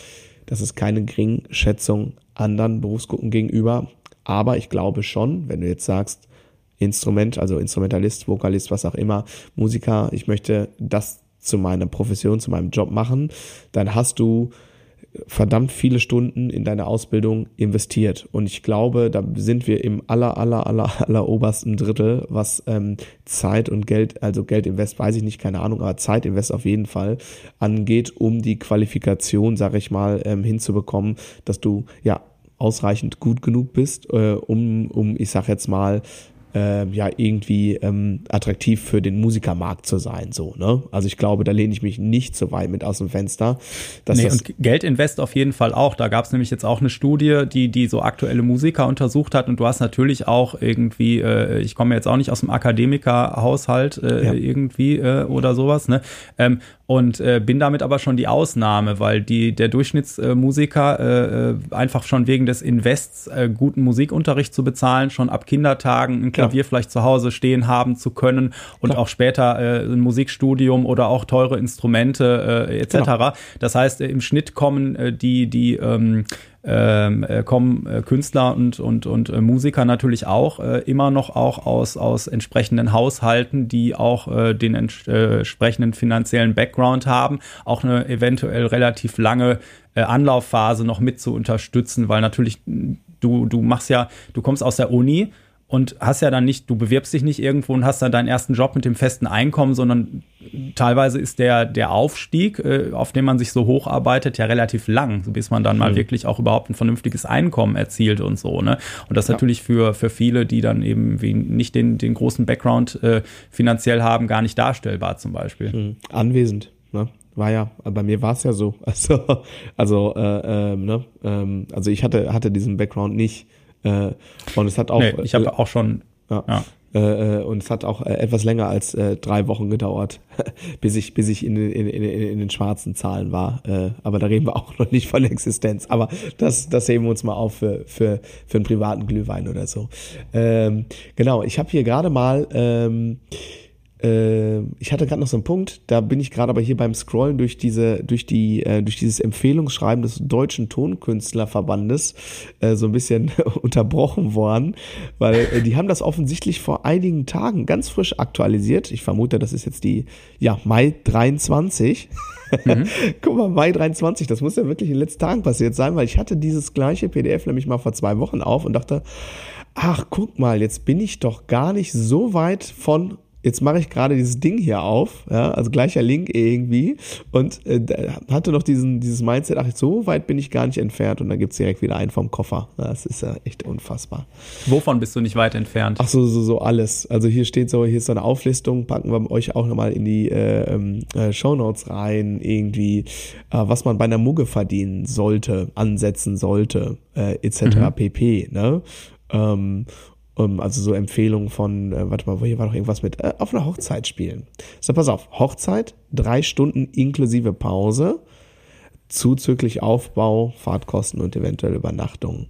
das ist keine Geringschätzung anderen Berufsgruppen gegenüber. Aber ich glaube schon, wenn du jetzt sagst, Instrument, also Instrumentalist, Vokalist, was auch immer, Musiker, ich möchte das zu meiner Profession, zu meinem Job machen, dann hast du verdammt viele Stunden in deine Ausbildung investiert. Und ich glaube, da sind wir im aller, aller, aller, aller obersten Drittel, was ähm, Zeit und Geld, also Geld invest, weiß ich nicht, keine Ahnung, aber Zeit invest auf jeden Fall angeht, um die Qualifikation, sage ich mal, ähm, hinzubekommen, dass du ja ausreichend gut genug bist, äh, um, um, ich sag jetzt mal, äh, ja irgendwie ähm, attraktiv für den Musikermarkt zu sein. So, ne? Also ich glaube, da lehne ich mich nicht so weit mit aus dem Fenster. Dass nee, und Geldinvest auf jeden Fall auch. Da gab es nämlich jetzt auch eine Studie, die die so aktuelle Musiker untersucht hat. Und du hast natürlich auch irgendwie, äh, ich komme jetzt auch nicht aus dem Akademikerhaushalt äh, ja. irgendwie äh, oder sowas, ne? Ähm, und äh, bin damit aber schon die Ausnahme, weil die der Durchschnittsmusiker äh, äh, einfach schon wegen des Invests äh, guten Musikunterricht zu bezahlen, schon ab Kindertagen ein Klavier ja. vielleicht zu Hause stehen haben zu können und Klar. auch später äh, ein Musikstudium oder auch teure Instrumente äh, etc. Genau. Das heißt, äh, im Schnitt kommen äh, die die ähm, ähm, äh, kommen äh, Künstler und, und, und äh, Musiker natürlich auch äh, immer noch auch aus, aus entsprechenden Haushalten, die auch äh, den äh, entsprechenden finanziellen Background haben, auch eine eventuell relativ lange äh, Anlaufphase noch mit zu unterstützen, weil natürlich du, du machst ja, du kommst aus der Uni, und hast ja dann nicht, du bewirbst dich nicht irgendwo und hast dann deinen ersten Job mit dem festen Einkommen, sondern teilweise ist der, der Aufstieg, äh, auf dem man sich so hocharbeitet, ja relativ lang, bis man dann mal mhm. wirklich auch überhaupt ein vernünftiges Einkommen erzielt und so. Ne? Und das ja. natürlich für, für viele, die dann eben wie nicht den, den großen Background äh, finanziell haben, gar nicht darstellbar zum Beispiel. Mhm. Anwesend. Ne? War ja, bei mir war es ja so. Also, also, äh, äh, ne? ähm, also ich hatte, hatte diesen Background nicht. Äh, und es hat auch. Nee, ich habe äh, auch schon. Ja. ja. Äh, äh, und es hat auch äh, etwas länger als äh, drei Wochen gedauert, bis ich, bis ich in, in, in, in den schwarzen Zahlen war. Äh, aber da reden wir auch noch nicht von Existenz. Aber das, das heben wir uns mal auf für, für, für einen privaten Glühwein oder so. Ähm, genau, ich habe hier gerade mal ähm, äh, ich hatte gerade noch so einen Punkt, da bin ich gerade aber hier beim Scrollen durch diese, durch die, äh, durch dieses Empfehlungsschreiben des Deutschen Tonkünstlerverbandes äh, so ein bisschen unterbrochen worden, weil äh, die haben das offensichtlich vor einigen Tagen ganz frisch aktualisiert. Ich vermute, das ist jetzt die, ja, Mai 23. Mhm. Guck mal, Mai 23, das muss ja wirklich in den letzten Tagen passiert sein, weil ich hatte dieses gleiche PDF nämlich mal vor zwei Wochen auf und dachte, ach, guck mal, jetzt bin ich doch gar nicht so weit von jetzt mache ich gerade dieses Ding hier auf, ja, also gleicher Link irgendwie und äh, hatte noch diesen, dieses Mindset, ach, so weit bin ich gar nicht entfernt und dann gibt's direkt wieder einen vom Koffer. Das ist ja echt unfassbar. Wovon bist du nicht weit entfernt? Ach so, so, so alles. Also hier steht so, hier ist so eine Auflistung, packen wir euch auch nochmal in die äh, ähm, äh, Show Notes rein, irgendwie, äh, was man bei einer Mugge verdienen sollte, ansetzen sollte, äh, etc. Mhm. pp. Ne? Ähm, um, also so Empfehlungen von, äh, warte mal, hier war doch irgendwas mit, äh, auf einer Hochzeit spielen. So, pass auf, Hochzeit, drei Stunden inklusive Pause, zuzüglich Aufbau, Fahrtkosten und eventuell Übernachtungen.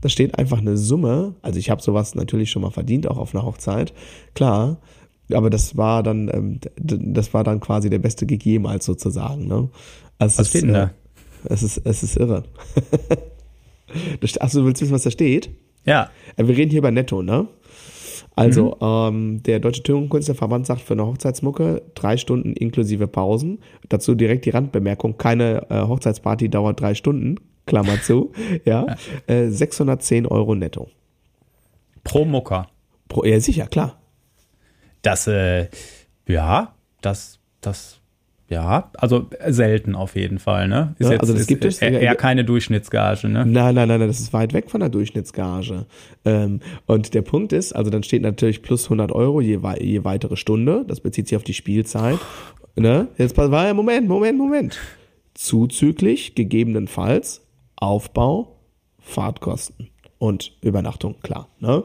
Da steht einfach eine Summe, also ich habe sowas natürlich schon mal verdient, auch auf einer Hochzeit, klar, aber das war dann, ähm, das war dann quasi der beste Gig jemals sozusagen. Ne? Also was steht denn da? Äh, es ist, es ist irre. Achso, du willst wissen, was da steht? Ja. Äh, wir reden hier über Netto, ne? Also, mhm. ähm, der Deutsche Türenkünstlerverband sagt für eine Hochzeitsmucke drei Stunden inklusive Pausen. Dazu direkt die Randbemerkung, keine äh, Hochzeitsparty dauert drei Stunden, Klammer zu, ja. ja. Äh, 610 Euro netto. Pro Mucker. Pro, ja, sicher, klar. Das, äh, ja, das, das ja, also selten auf jeden Fall, ne? Ist ja, jetzt, also das gibt es eher, eher keine Durchschnittsgage, ne? Nein, nein, nein, das ist weit weg von der Durchschnittsgage. Ähm, und der Punkt ist, also dann steht natürlich plus 100 Euro je, je weitere Stunde. Das bezieht sich auf die Spielzeit. Ne? Jetzt war ja Moment, Moment, Moment. Zuzüglich gegebenenfalls Aufbau, Fahrtkosten und Übernachtung, klar. Ne?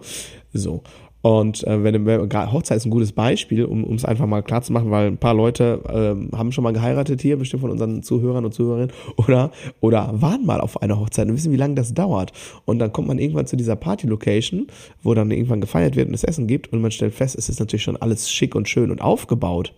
So. Und äh, wenn, wenn Hochzeit ist ein gutes Beispiel, um es einfach mal klar zu machen, weil ein paar Leute äh, haben schon mal geheiratet hier, bestimmt von unseren Zuhörern und Zuhörerinnen, oder, oder waren mal auf einer Hochzeit und wissen, wie lange das dauert. Und dann kommt man irgendwann zu dieser Party-Location, wo dann irgendwann gefeiert wird und es Essen gibt und man stellt fest, es ist natürlich schon alles schick und schön und aufgebaut.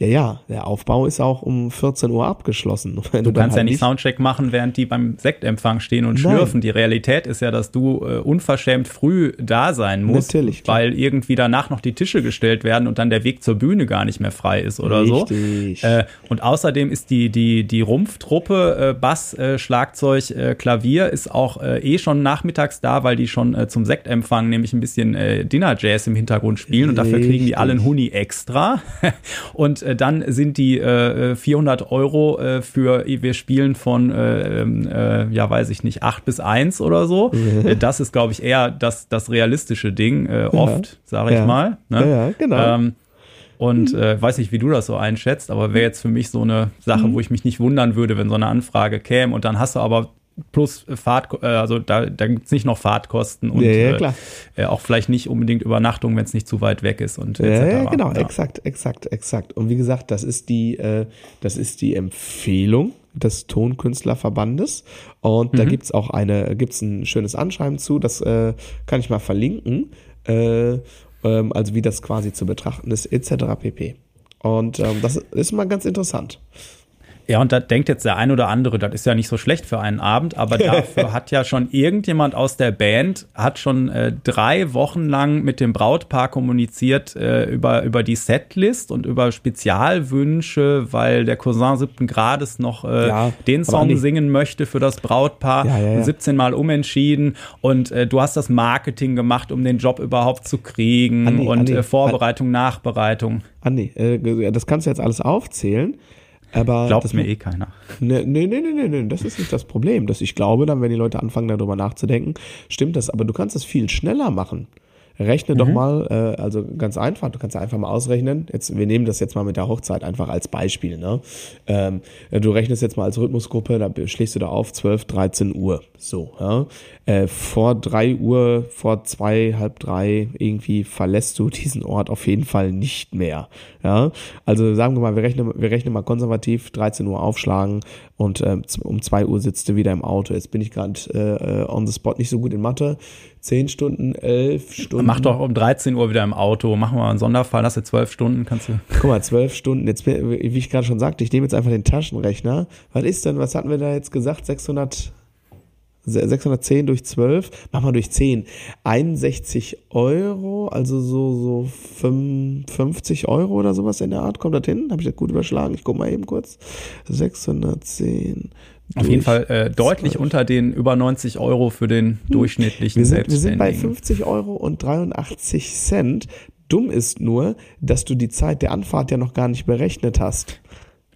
Ja, ja, der Aufbau ist auch um 14 Uhr abgeschlossen. Wenn du, kannst halt ja nicht Soundcheck machen, während die beim Sektempfang stehen und Nein. schlürfen. Die Realität ist ja, dass du äh, unverschämt früh da sein musst, Natürlich, weil irgendwie danach noch die Tische gestellt werden und dann der Weg zur Bühne gar nicht mehr frei ist oder Richtig. so. Äh, und außerdem ist die, die, die Rumpftruppe, äh, Bass, äh, Schlagzeug, äh, Klavier ist auch äh, eh schon nachmittags da, weil die schon äh, zum Sektempfang nämlich ein bisschen Dinner Jazz im Hintergrund spielen und dafür kriegen die alle einen Huni extra. und dann sind die äh, 400 äh, Euro äh, für, wir spielen von, äh, ähm, äh, ja, weiß ich nicht, 8 bis 1 oder so. Mhm. Das ist, glaube ich, eher das, das realistische Ding, äh, oft, ja. sage ich ja. mal. Ne? Ja, genau. Ähm, und äh, weiß nicht, wie du das so einschätzt, aber wäre jetzt für mich so eine Sache, mhm. wo ich mich nicht wundern würde, wenn so eine Anfrage käme und dann hast du aber plus Fahrt, äh, also da, da gibt es nicht noch Fahrtkosten und ja, ja, äh, auch vielleicht nicht unbedingt Übernachtung, wenn es nicht zu weit weg ist und ja, ja genau, exakt, exakt, exakt. Und wie gesagt, das ist die, äh, das ist die Empfehlung des Tonkünstlerverbandes und mhm. da gibt's auch eine, gibt's ein schönes Anschreiben zu, das äh, kann ich mal verlinken, äh, ähm, also wie das quasi zu betrachten ist, etc. pp. Und ähm, das ist mal ganz interessant Ja, und da denkt jetzt der ein oder andere, das ist ja nicht so schlecht für einen Abend, aber dafür hat ja schon irgendjemand aus der Band, hat schon äh, drei Wochen lang mit dem Brautpaar kommuniziert äh, über, über die Setlist und über Spezialwünsche, weil der Cousin siebten Grades noch äh, ja, den Song singen möchte für das Brautpaar. Ja, ja, ja. 17 Mal umentschieden und äh, du hast das Marketing gemacht, um den Job überhaupt zu kriegen Andi, und Andi, äh, Vorbereitung, Andi, Nachbereitung. Andi, äh, das kannst du jetzt alles aufzählen. Aber Glaubt das, mir eh keiner. Nee, nee, nee, nee, nee, das ist nicht das Problem. Das, ich glaube dann, wenn die Leute anfangen, darüber nachzudenken, stimmt das. Aber du kannst es viel schneller machen. Rechne mhm. doch mal, äh, also ganz einfach, du kannst einfach mal ausrechnen. Jetzt, wir nehmen das jetzt mal mit der Hochzeit einfach als Beispiel. Ne? Ähm, du rechnest jetzt mal als Rhythmusgruppe, da schlägst du da auf 12, 13 Uhr. So, ja. Äh, vor drei Uhr, vor zwei, halb drei irgendwie verlässt du diesen Ort auf jeden Fall nicht mehr. Ja. Also sagen wir mal, wir rechnen, wir rechnen mal konservativ, 13 Uhr aufschlagen und äh, um zwei Uhr sitzt du wieder im Auto. Jetzt bin ich gerade äh, on the spot nicht so gut in Mathe. Zehn Stunden, elf Stunden. Mach doch um 13 Uhr wieder im Auto. Mach mal einen Sonderfall, hast du zwölf Stunden, kannst du. Guck mal, zwölf Stunden. Jetzt, wie ich gerade schon sagte, ich nehme jetzt einfach den Taschenrechner. Was ist denn, was hatten wir da jetzt gesagt? 600, 610 durch 12, mach mal durch 10, 61 Euro, also so, so 55 Euro oder sowas in der Art, kommt das hin? Habe ich das gut überschlagen? Ich guck mal eben kurz. 610 auf jeden Fall äh, deutlich 12. unter den über 90 Euro für den hm. durchschnittlichen wir sind, wir sind bei 50 Euro und 83 Cent. Dumm ist nur, dass du die Zeit der Anfahrt ja noch gar nicht berechnet hast.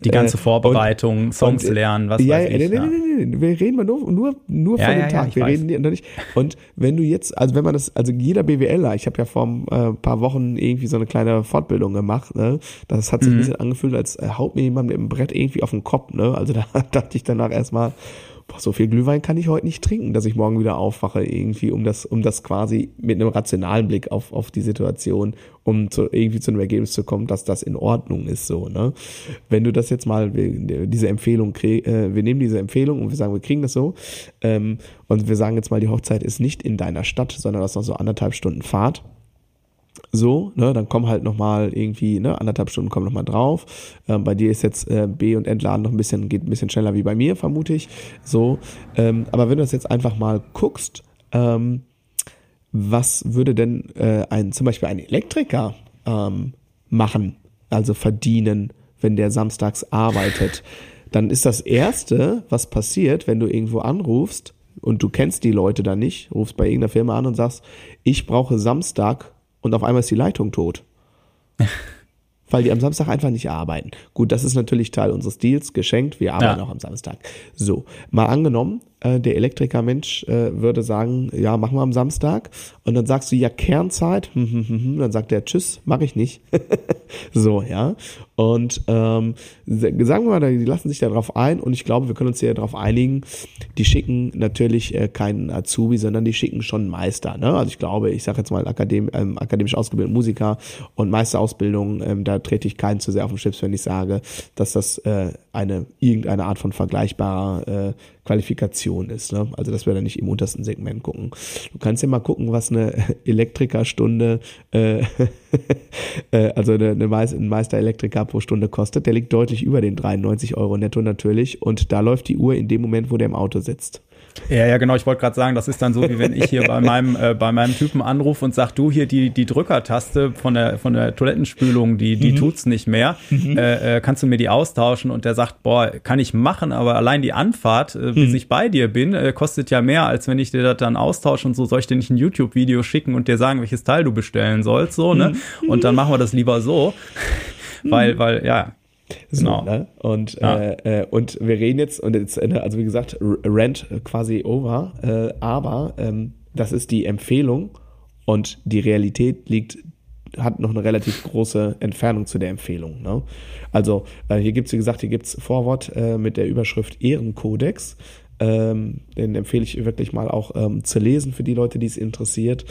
Die ganze äh, Vorbereitung, und, Songs und, lernen, was ja, weiß ich. Nee, ja. nee, nee, nee, wir reden mal nur, nur, nur ja, von dem Tag. wir weiß. reden nicht. Und wenn du jetzt, also wenn man das, also jeder BWLer, ich habe ja vor ein äh, paar Wochen irgendwie so eine kleine Fortbildung gemacht, ne? Das hat sich mhm. ein bisschen angefühlt, als äh, haut mir jemand mit dem Brett irgendwie auf den Kopf, ne? Also da dachte ich danach erstmal, boah, so viel Glühwein kann ich heute nicht trinken, dass ich morgen wieder aufwache, irgendwie, um das, um das quasi mit einem rationalen Blick auf, auf die Situation, um zu, irgendwie zu einem Ergebnis zu kommen, dass das in Ordnung ist, so, ne? Wenn du das jetzt mal, diese Empfehlung krieg, äh, wir nehmen diese Empfehlung und wir sagen, wir kriegen das so, ähm, und wir sagen jetzt mal, die Hochzeit ist nicht in deiner Stadt, sondern das ist noch so anderthalb Stunden Fahrt so, ne, dann kommen halt nochmal irgendwie, ne, anderthalb Stunden kommen nochmal drauf. Ähm, bei dir ist jetzt äh, B und Entladen noch ein bisschen, geht ein bisschen schneller wie bei mir, vermute ich. So, ähm, aber wenn du das jetzt einfach mal guckst, ähm, was würde denn äh, ein, zum Beispiel ein Elektriker ähm, machen, also verdienen, wenn der samstags arbeitet? Dann ist das Erste, was passiert, wenn du irgendwo anrufst und du kennst die Leute da nicht, rufst bei irgendeiner Firma an und sagst, ich brauche Samstag und auf einmal ist die Leitung tot. Weil die am Samstag einfach nicht arbeiten. Gut, das ist natürlich Teil unseres Deals, geschenkt, wir arbeiten ja. auch am Samstag. So, mal angenommen, äh, der Elektrikermensch äh, würde sagen, ja, machen wir am Samstag. Und dann sagst du, ja, Kernzeit. Hm, hm, hm, dann sagt der, tschüss, mache ich nicht. so, ja. Und ähm, sagen wir mal, die lassen sich darauf ein und ich glaube, wir können uns hier darauf einigen, die schicken natürlich äh, keinen Azubi, sondern die schicken schon Meister. Ne? Also ich glaube, ich sage jetzt mal Akadem ähm, akademisch ausgebildeten Musiker und Meisterausbildung, ähm, da trete ich keinen zu sehr auf den Chips, wenn ich sage, dass das äh, eine irgendeine Art von vergleichbarer äh, Qualifikation ist. Ne? Also dass wir da nicht im untersten Segment gucken. Du kannst ja mal gucken, was eine Elektrikerstunde, äh, äh, also eine, eine Meister, ein Meisterelektriker pro Stunde kostet. Der liegt deutlich über den 93 Euro netto natürlich. Und da läuft die Uhr in dem Moment, wo der im Auto sitzt. Ja, ja, genau. Ich wollte gerade sagen, das ist dann so, wie wenn ich hier bei meinem, äh, bei meinem Typen anrufe und sag, du hier die, die Drückertaste von der, von der Toilettenspülung, die, die mhm. tut's nicht mehr. Mhm. Äh, äh, kannst du mir die austauschen? Und der sagt, boah, kann ich machen, aber allein die Anfahrt, äh, bis mhm. ich bei dir bin, äh, kostet ja mehr, als wenn ich dir das dann austausche und so. Soll ich dir nicht ein YouTube-Video schicken und dir sagen, welches Teil du bestellen sollst, so, ne? Mhm. Und dann machen wir das lieber so. weil, weil, ja, so, genau. ne? Und, ja. äh, äh, und wir reden jetzt, und jetzt, äh, also wie gesagt, Rent quasi over, äh, aber ähm, das ist die Empfehlung und die Realität liegt hat noch eine relativ große Entfernung zu der Empfehlung. Ne? Also äh, hier gibt's wie gesagt, hier gibt's Vorwort äh, mit der Überschrift Ehrenkodex. Ähm, den empfehle ich wirklich mal auch ähm, zu lesen für die Leute, die es interessiert.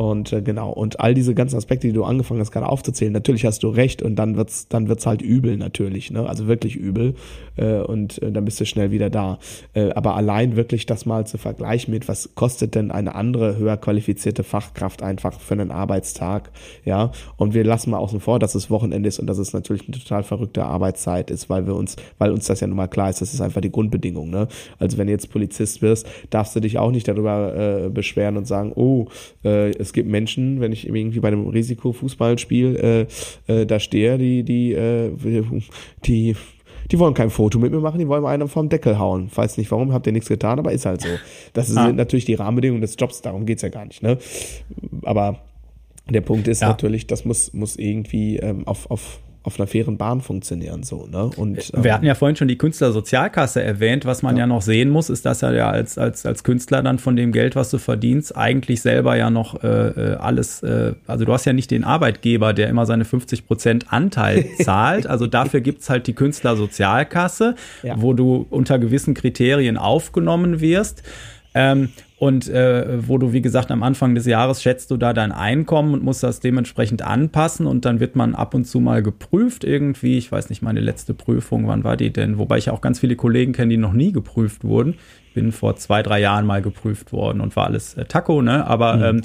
Und äh, genau, und all diese ganzen Aspekte, die du angefangen hast gerade aufzuzählen, natürlich hast du recht und dann wird's, dann wird's halt übel natürlich, ne? Also wirklich übel. Äh, und äh, dann bist du schnell wieder da. Äh, aber allein wirklich das mal zu vergleichen mit, was kostet denn eine andere höher qualifizierte Fachkraft einfach für einen Arbeitstag, ja? Und wir lassen mal außen vor, dass es Wochenende ist und dass es natürlich eine total verrückte Arbeitszeit ist, weil wir uns, weil uns das ja nun mal klar ist, das ist einfach die Grundbedingung, ne? Also wenn du jetzt Polizist wirst, darfst du dich auch nicht darüber äh, beschweren und sagen, oh, äh, es gibt Menschen, wenn ich irgendwie bei einem Risikofußballspiel äh, äh, da stehe, die, die, äh, die die wollen kein Foto mit mir machen, die wollen mal einen vom Deckel hauen. Weiß nicht warum, habt ihr nichts getan, aber ist halt so. Das sind ah. natürlich die Rahmenbedingungen des Jobs, darum geht's ja gar nicht. Ne? Aber der Punkt ist ja. natürlich, das muss, muss irgendwie ähm, auf, auf auf einer fairen Bahn funktionieren so ne und ähm, wir hatten ja vorhin schon die Künstlersozialkasse erwähnt was man ja. ja. noch sehen muss ist dass er ja als als als Künstler dann von dem Geld was du verdienst eigentlich selber ja noch äh, äh alles äh, also du hast ja nicht den Arbeitgeber der immer seine 50 Prozent Anteil zahlt also dafür gibt's halt die Künstlersozialkasse ja. wo du unter gewissen Kriterien aufgenommen wirst ähm, und äh, wo du, wie gesagt, am Anfang des Jahres schätzt du da dein Einkommen und musst das dementsprechend anpassen und dann wird man ab und zu mal geprüft irgendwie. Ich weiß nicht, meine letzte Prüfung, wann war die denn? Wobei ich auch ganz viele Kollegen kenne, die noch nie geprüft wurden. Bin vor zwei, drei Jahren mal geprüft worden und war alles äh, Taco, ne? Aber mhm.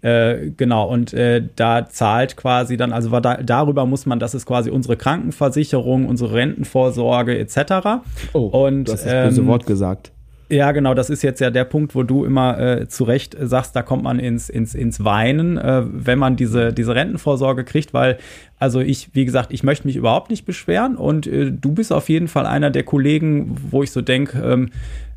ähm, äh, genau, und äh, da zahlt quasi dann, also da, darüber muss man, das ist quasi unsere Krankenversicherung, unsere Rentenvorsorge etc. Oh, und, du hast das böse ähm, Wort gesagt. Ja, genau, das ist jetzt ja der Punkt, wo du immer äh, zu Recht sagst, da kommt man ins, ins, ins Weinen, äh, wenn man diese, diese Rentenvorsorge kriegt, weil, also ich, wie gesagt, ich möchte mich überhaupt nicht beschweren und äh, du bist auf jeden Fall einer der Kollegen, wo ich so denke, ähm, äh,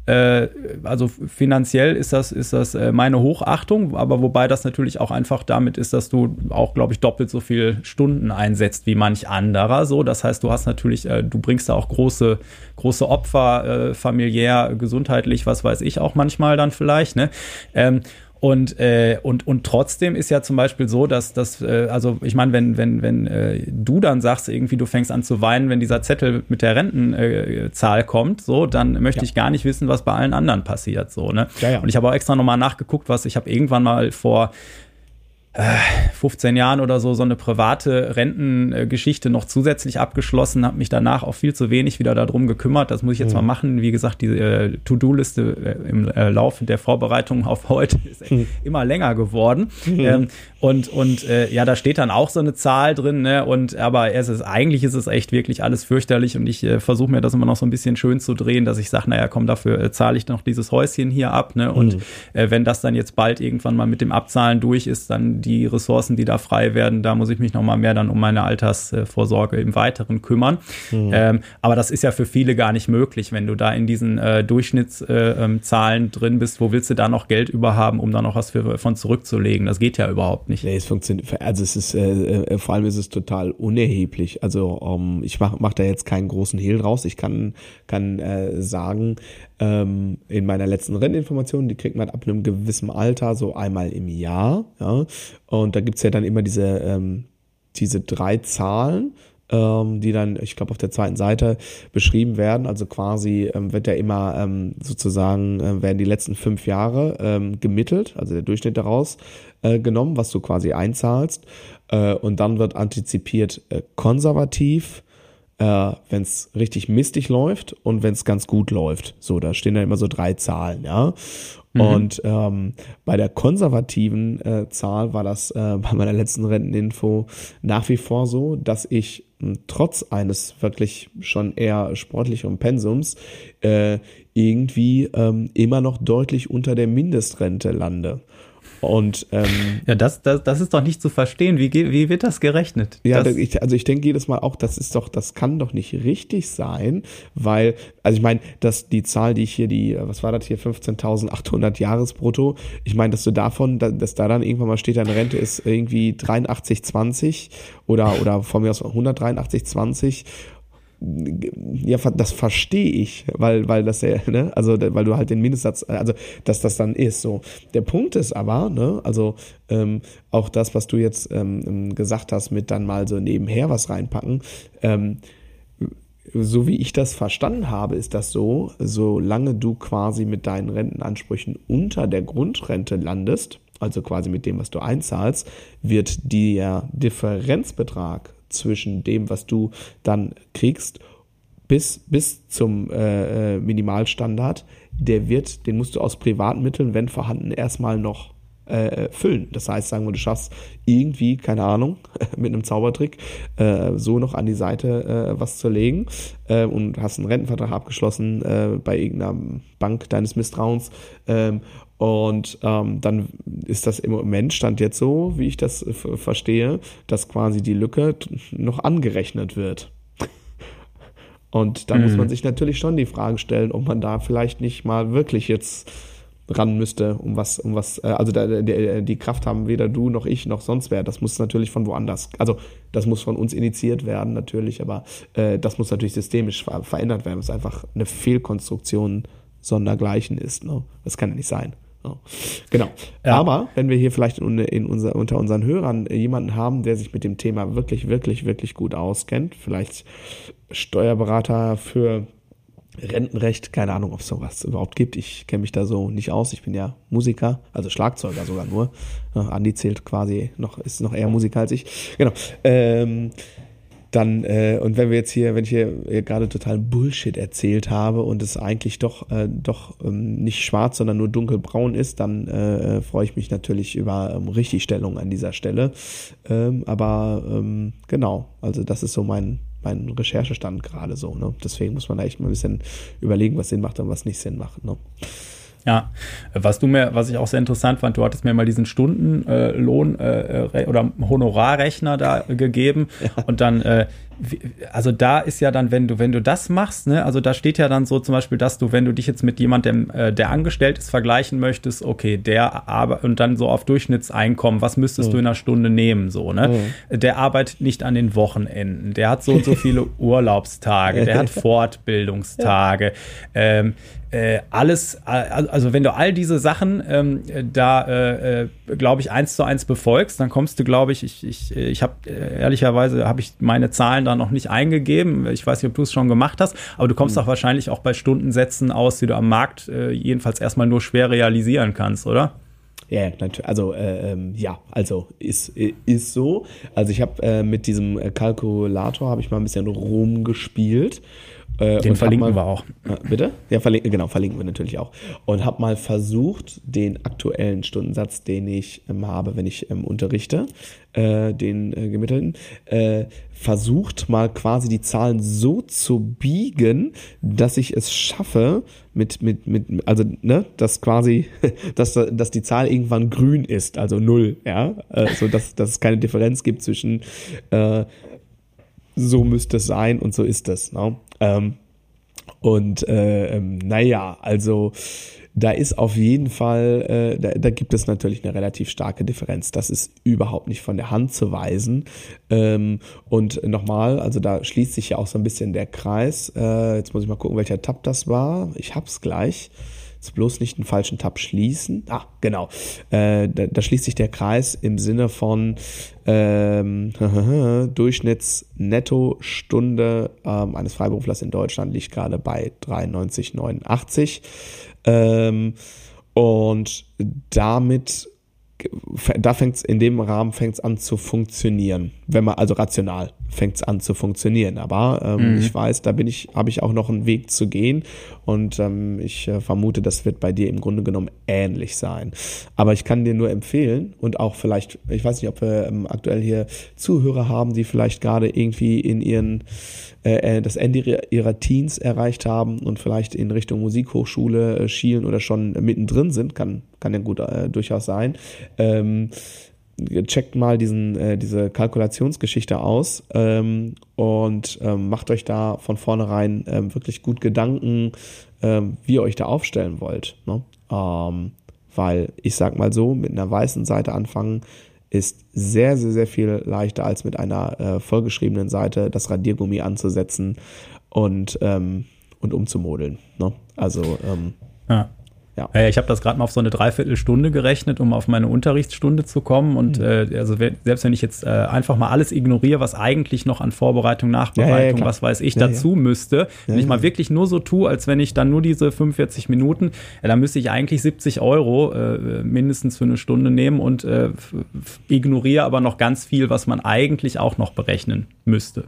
also finanziell ist das, ist das äh, meine Hochachtung, aber wobei das natürlich auch einfach damit ist, dass du auch, glaube ich, doppelt so viel Stunden einsetzt wie manch anderer. So, das heißt, du hast natürlich, äh, du bringst da auch große, große Opfer, familiär, gesundheitlich, was weiß ich auch manchmal dann vielleicht. Ne? Ähm, und, äh, und, und trotzdem ist ja zum Beispiel so, dass das, äh, also ich meine, wenn, wenn, wenn äh, du dann sagst, irgendwie du fängst an zu weinen, wenn dieser Zettel mit der Rentenzahl kommt, so, dann möchte ja. ich gar nicht wissen, was bei allen anderen passiert. So, ne? Ja, ja. Und ich habe auch extra nochmal nachgeguckt, was ich habe irgendwann mal vor 15 Jahren oder so so eine private Rentengeschichte noch zusätzlich abgeschlossen, habe mich danach auch viel zu wenig wieder darum gekümmert. Das muss ich jetzt mhm. mal machen. Wie gesagt, die äh, To-Do-Liste äh, im äh, Laufe der Vorbereitung auf heute ist mhm. immer länger geworden. Mhm. Ähm, und und äh, ja, da steht dann auch so eine Zahl drin. Ne? Und aber es ist eigentlich ist es echt wirklich alles fürchterlich. Und ich äh, versuche mir das immer noch so ein bisschen schön zu drehen, dass ich sage, naja, komm, dafür äh, zahle ich noch dieses Häuschen hier ab. Ne? Und mhm. äh, wenn das dann jetzt bald irgendwann mal mit dem Abzahlen durch ist, dann die Ressourcen, die da frei werden, da muss ich mich nochmal mehr dann um meine Altersvorsorge im Weiteren kümmern. Mhm. Ähm, aber das ist ja für viele gar nicht möglich, wenn du da in diesen äh, Durchschnittszahlen äh, ähm, drin bist. Wo willst du da noch Geld überhaben, um da noch was für, von zurückzulegen? Das geht ja überhaupt nicht. Nee, es funktioniert. Also es ist äh, äh, vor allem ist es total unerheblich. Also um, ähm, ich mache mach da jetzt keinen großen Hehl draus. Ich kann kann äh, sagen, ähm, in meiner letzten Renninformation, die kriegt man ab einem gewissen Alter so einmal im Jahr. Ja? Und da gibt's ja dann immer diese, ähm, diese drei Zahlen die dann, ich glaube, auf der zweiten Seite beschrieben werden. Also quasi ähm, wird ja immer ähm, sozusagen, äh, werden die letzten fünf Jahre ähm, gemittelt, also der Durchschnitt daraus äh, genommen, was du quasi einzahlst. Äh, und dann wird antizipiert äh, konservativ, äh, wenn es richtig mistig läuft und wenn es ganz gut läuft. So, da stehen dann immer so drei Zahlen, ja. Mhm. Und ähm, bei der konservativen äh, Zahl war das äh, bei meiner letzten Renteninfo nach wie vor so, dass ich trotz eines wirklich schon eher sportlicheren Pensums äh, irgendwie ähm, immer noch deutlich unter der Mindestrente lande. Und ähm, ja, das, das, das ist doch nicht zu verstehen. Wie, wie wird das gerechnet? Ja, das, ich, also ich denke jedes Mal auch, das ist doch, das kann doch nicht richtig sein, weil, also ich meine, dass die Zahl, die ich hier, die, was war das hier, 15.800 Jahresbrutto, ich meine, dass du davon, dass da dann irgendwann mal steht, deine Rente ist irgendwie 83,20 oder, oder von mir aus 183,20 ja, das verstehe ich, weil, weil das ja, ne, also, weil du halt den Mindestsatz, also, dass das dann ist, so. Der Punkt ist aber, ne, also, ähm, auch das, was du jetzt ähm, gesagt hast, mit dann mal so nebenher was reinpacken, ähm, so wie ich das verstanden habe, ist das so, solange du quasi mit deinen Rentenansprüchen unter der Grundrente landest, also quasi mit dem, was du einzahlst, wird der Differenzbetrag zwischen dem, was du dann kriegst, bis, bis zum äh, äh Minimalstandard, der wird, den musst du aus privaten Mitteln, wenn vorhanden, erstmal noch äh, füllen. Das heißt, sagen wir, du schaffst irgendwie, keine Ahnung, mit einem Zaubertrick äh, so noch an die Seite äh, was zu legen äh, und hast einen Rentenvertrag abgeschlossen äh, bei irgendeiner Bank deines Misstrauens. Und ähm, dann ist das im Moment stand jetzt so, wie ich das verstehe, dass quasi die Lücke noch angerechnet wird. Und da mhm. muss man sich natürlich schon die Frage stellen, ob man da vielleicht nicht mal wirklich jetzt ran müsste, um was, um was, äh, also da, die, die Kraft haben weder du noch ich noch sonst wer. Das muss natürlich von woanders, also das muss von uns initiiert werden natürlich, aber äh, das muss natürlich systemisch ver verändert werden, was einfach eine Fehlkonstruktion sondergleichen ist. Ne? Das kann ja nicht sein. Oh. Genau. Ja. Aber wenn wir hier vielleicht in, in unser, unter unseren Hörern jemanden haben, der sich mit dem Thema wirklich, wirklich, wirklich gut auskennt, vielleicht Steuerberater für Rentenrecht, keine Ahnung, ob es sowas überhaupt gibt. Ich kenne mich da so nicht aus. Ich bin ja Musiker, also Schlagzeuger sogar nur. Andi zählt quasi noch, ist noch eher Musiker als ich. Genau. Ähm, dann, äh, und wenn wir jetzt hier, wenn ich hier gerade total Bullshit erzählt habe und es eigentlich doch, äh, doch ähm, nicht schwarz, sondern nur dunkelbraun ist, dann äh, freue ich mich natürlich über ähm, Richtigstellung an dieser Stelle. Ähm, aber ähm, genau, also das ist so mein, mein Recherchestand gerade so. Ne? Deswegen muss man da echt mal ein bisschen überlegen, was Sinn macht und was nicht Sinn macht. Ne? Ja, was du mir, was ich auch sehr interessant fand, du hattest mir mal diesen Stundenlohn äh, äh, oder Honorarrechner da gegeben ja. und dann äh, also da ist ja dann, wenn du, wenn du das machst, ne, also da steht ja dann so zum Beispiel, dass du, wenn du dich jetzt mit jemandem, äh, der angestellt ist, vergleichen möchtest, okay, der aber und dann so auf Durchschnittseinkommen, was müsstest mhm. du in einer Stunde nehmen, so, ne? Mhm. Der arbeitet nicht an den Wochenenden, der hat so und so viele Urlaubstage, der hat Fortbildungstage, ähm, äh, alles, äh, also wenn du all diese Sachen ähm, da, äh, äh glaube ich, eins zu eins befolgst, dann kommst du, glaube ich, ich, ich, ich habe äh, ehrlicherweise habe ich meine Zahlen da noch nicht eingegeben. Ich weiß nicht, ob du es schon gemacht hast, aber du kommst mhm. doch wahrscheinlich auch bei Stundensätzen aus, die du am Markt äh, jedenfalls erstmal nur schwer realisieren kannst, oder? Ja, natürlich. Also äh, ähm, ja, also ist ist so. Also ich habe äh, mit diesem Kalkulator habe ich mal ein bisschen rumgespielt äh, den verlinken mal, wir auch. Äh, bitte? Ja, verlinken, genau, verlinken wir natürlich auch. Und habe mal versucht, den aktuellen Stundensatz, den ich ähm, habe, wenn ich ähm, unterrichte, äh, den äh, gemittelten, äh, versucht mal quasi die Zahlen so zu biegen, dass ich es schaffe, mit, mit, mit, also, ne, dass quasi, dass, dass die Zahl irgendwann grün ist, also null, ja, äh, so dass, dass es keine Differenz gibt zwischen, äh, so müsste es sein und so ist es. Ne? Ähm, und äh, ähm, naja, also da ist auf jeden Fall, äh, da, da gibt es natürlich eine relativ starke Differenz. Das ist überhaupt nicht von der Hand zu weisen. Ähm, und nochmal, also da schließt sich ja auch so ein bisschen der Kreis. Äh, jetzt muss ich mal gucken, welcher Tab das war. Ich hab's gleich. Jetzt bloß nicht einen falschen Tab schließen. Ah, genau. Äh, da, da, schließt sich der Kreis im Sinne von ähm, Durchschnittsnettostunde ähm, eines Freiberuflers in Deutschland liegt gerade bei 93,89. Ähm, und damit da fängt es in dem Rahmen fängt es an zu funktionieren, wenn man also rational fängt es an zu funktionieren. Aber ähm, mhm. ich weiß, da bin ich, habe ich auch noch einen Weg zu gehen und ähm, ich äh, vermute, das wird bei dir im Grunde genommen ähnlich sein. Aber ich kann dir nur empfehlen und auch vielleicht, ich weiß nicht, ob wir ähm, aktuell hier Zuhörer haben, die vielleicht gerade irgendwie in ihren äh, äh das Ende ihrer Teens erreicht haben und vielleicht in Richtung Musikhochschule äh, schielen oder schon mittendrin sind, kann kann ja gut äh, durchaus sein. Ähm, checkt mal diesen, äh, diese Kalkulationsgeschichte aus ähm, und ähm, macht euch da von vornherein ähm, wirklich gut Gedanken, ähm, wie ihr euch da aufstellen wollt. Ne? Ähm, weil ich sag mal so, mit einer weißen Seite anfangen ist sehr, sehr, sehr viel leichter als mit einer äh, vollgeschriebenen Seite das Radiergummi anzusetzen und, ähm, und umzumodeln. Ne? Also ja. Ja. ja ich habe das gerade mal auf so eine Dreiviertelstunde gerechnet, um auf meine Unterrichtsstunde zu kommen. Und mhm. äh, also selbst wenn ich jetzt äh, einfach mal alles ignoriere, was eigentlich noch an Vorbereitung, Nachbereitung, ja, ja, was weiß ich, dazu müsste, wenn ich mal wirklich nur so tue, als wenn ich dann nur diese 45 Minuten, dann müsste ich eigentlich 70 Euro äh, mindestens für eine Stunde nehmen und äh, ignoriere aber noch ganz viel, was man eigentlich auch noch berechnen müsste.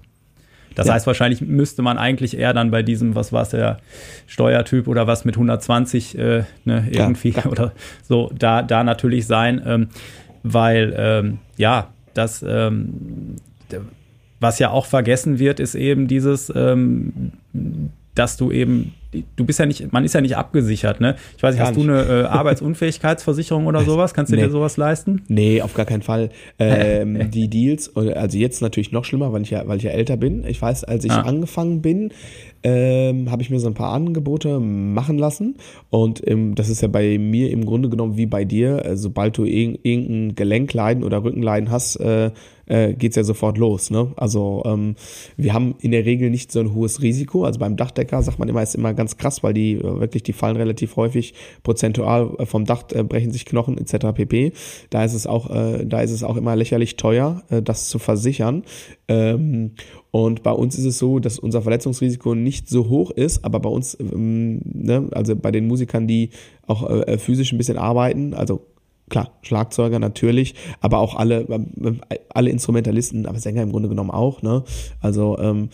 Das ja. heißt, wahrscheinlich müsste man eigentlich eher dann bei diesem, was war es, der Steuertyp oder was mit 120 äh, ne, irgendwie ja, oder so, da, da natürlich sein, ähm, weil ähm, ja, das, ähm, was ja auch vergessen wird, ist eben dieses, ähm, dass du eben du bist ja nicht, man ist ja nicht abgesichert, ne? Ich weiß nicht, hast du eine äh, Arbeitsunfähigkeitsversicherung oder sowas? Kannst du nee. dir sowas leisten? Nee, auf gar keinen Fall. Ähm, die Deals, also jetzt natürlich noch schlimmer, weil ich ja, weil ich ja älter bin. Ich weiß, als ich ah. angefangen bin, ähm, habe ich mir so ein paar Angebote machen lassen. Und ähm, das ist ja bei mir im Grunde genommen wie bei dir. Äh, sobald du irgendein Gelenkleiden oder Rückenleiden hast, äh, äh, geht's ja sofort los. Ne? Also ähm, wir haben in der Regel nicht so ein hohes Risiko. Also beim Dachdecker sagt man immer, ist immer ganz krass, weil die äh, wirklich, die fallen relativ häufig prozentual äh, vom Dach, äh, brechen sich Knochen etc. pp. Da ist es auch, äh, da ist es auch immer lächerlich teuer, äh, das zu versichern. Ähm, und bei uns ist es so, dass unser Verletzungsrisiko nicht so hoch ist, aber bei uns, ähm, ne, also bei den Musikern, die auch äh, physisch ein bisschen arbeiten, also klar, Schlagzeuger natürlich, aber auch alle, äh, alle Instrumentalisten, aber Sänger im Grunde genommen auch, ne? Also ähm,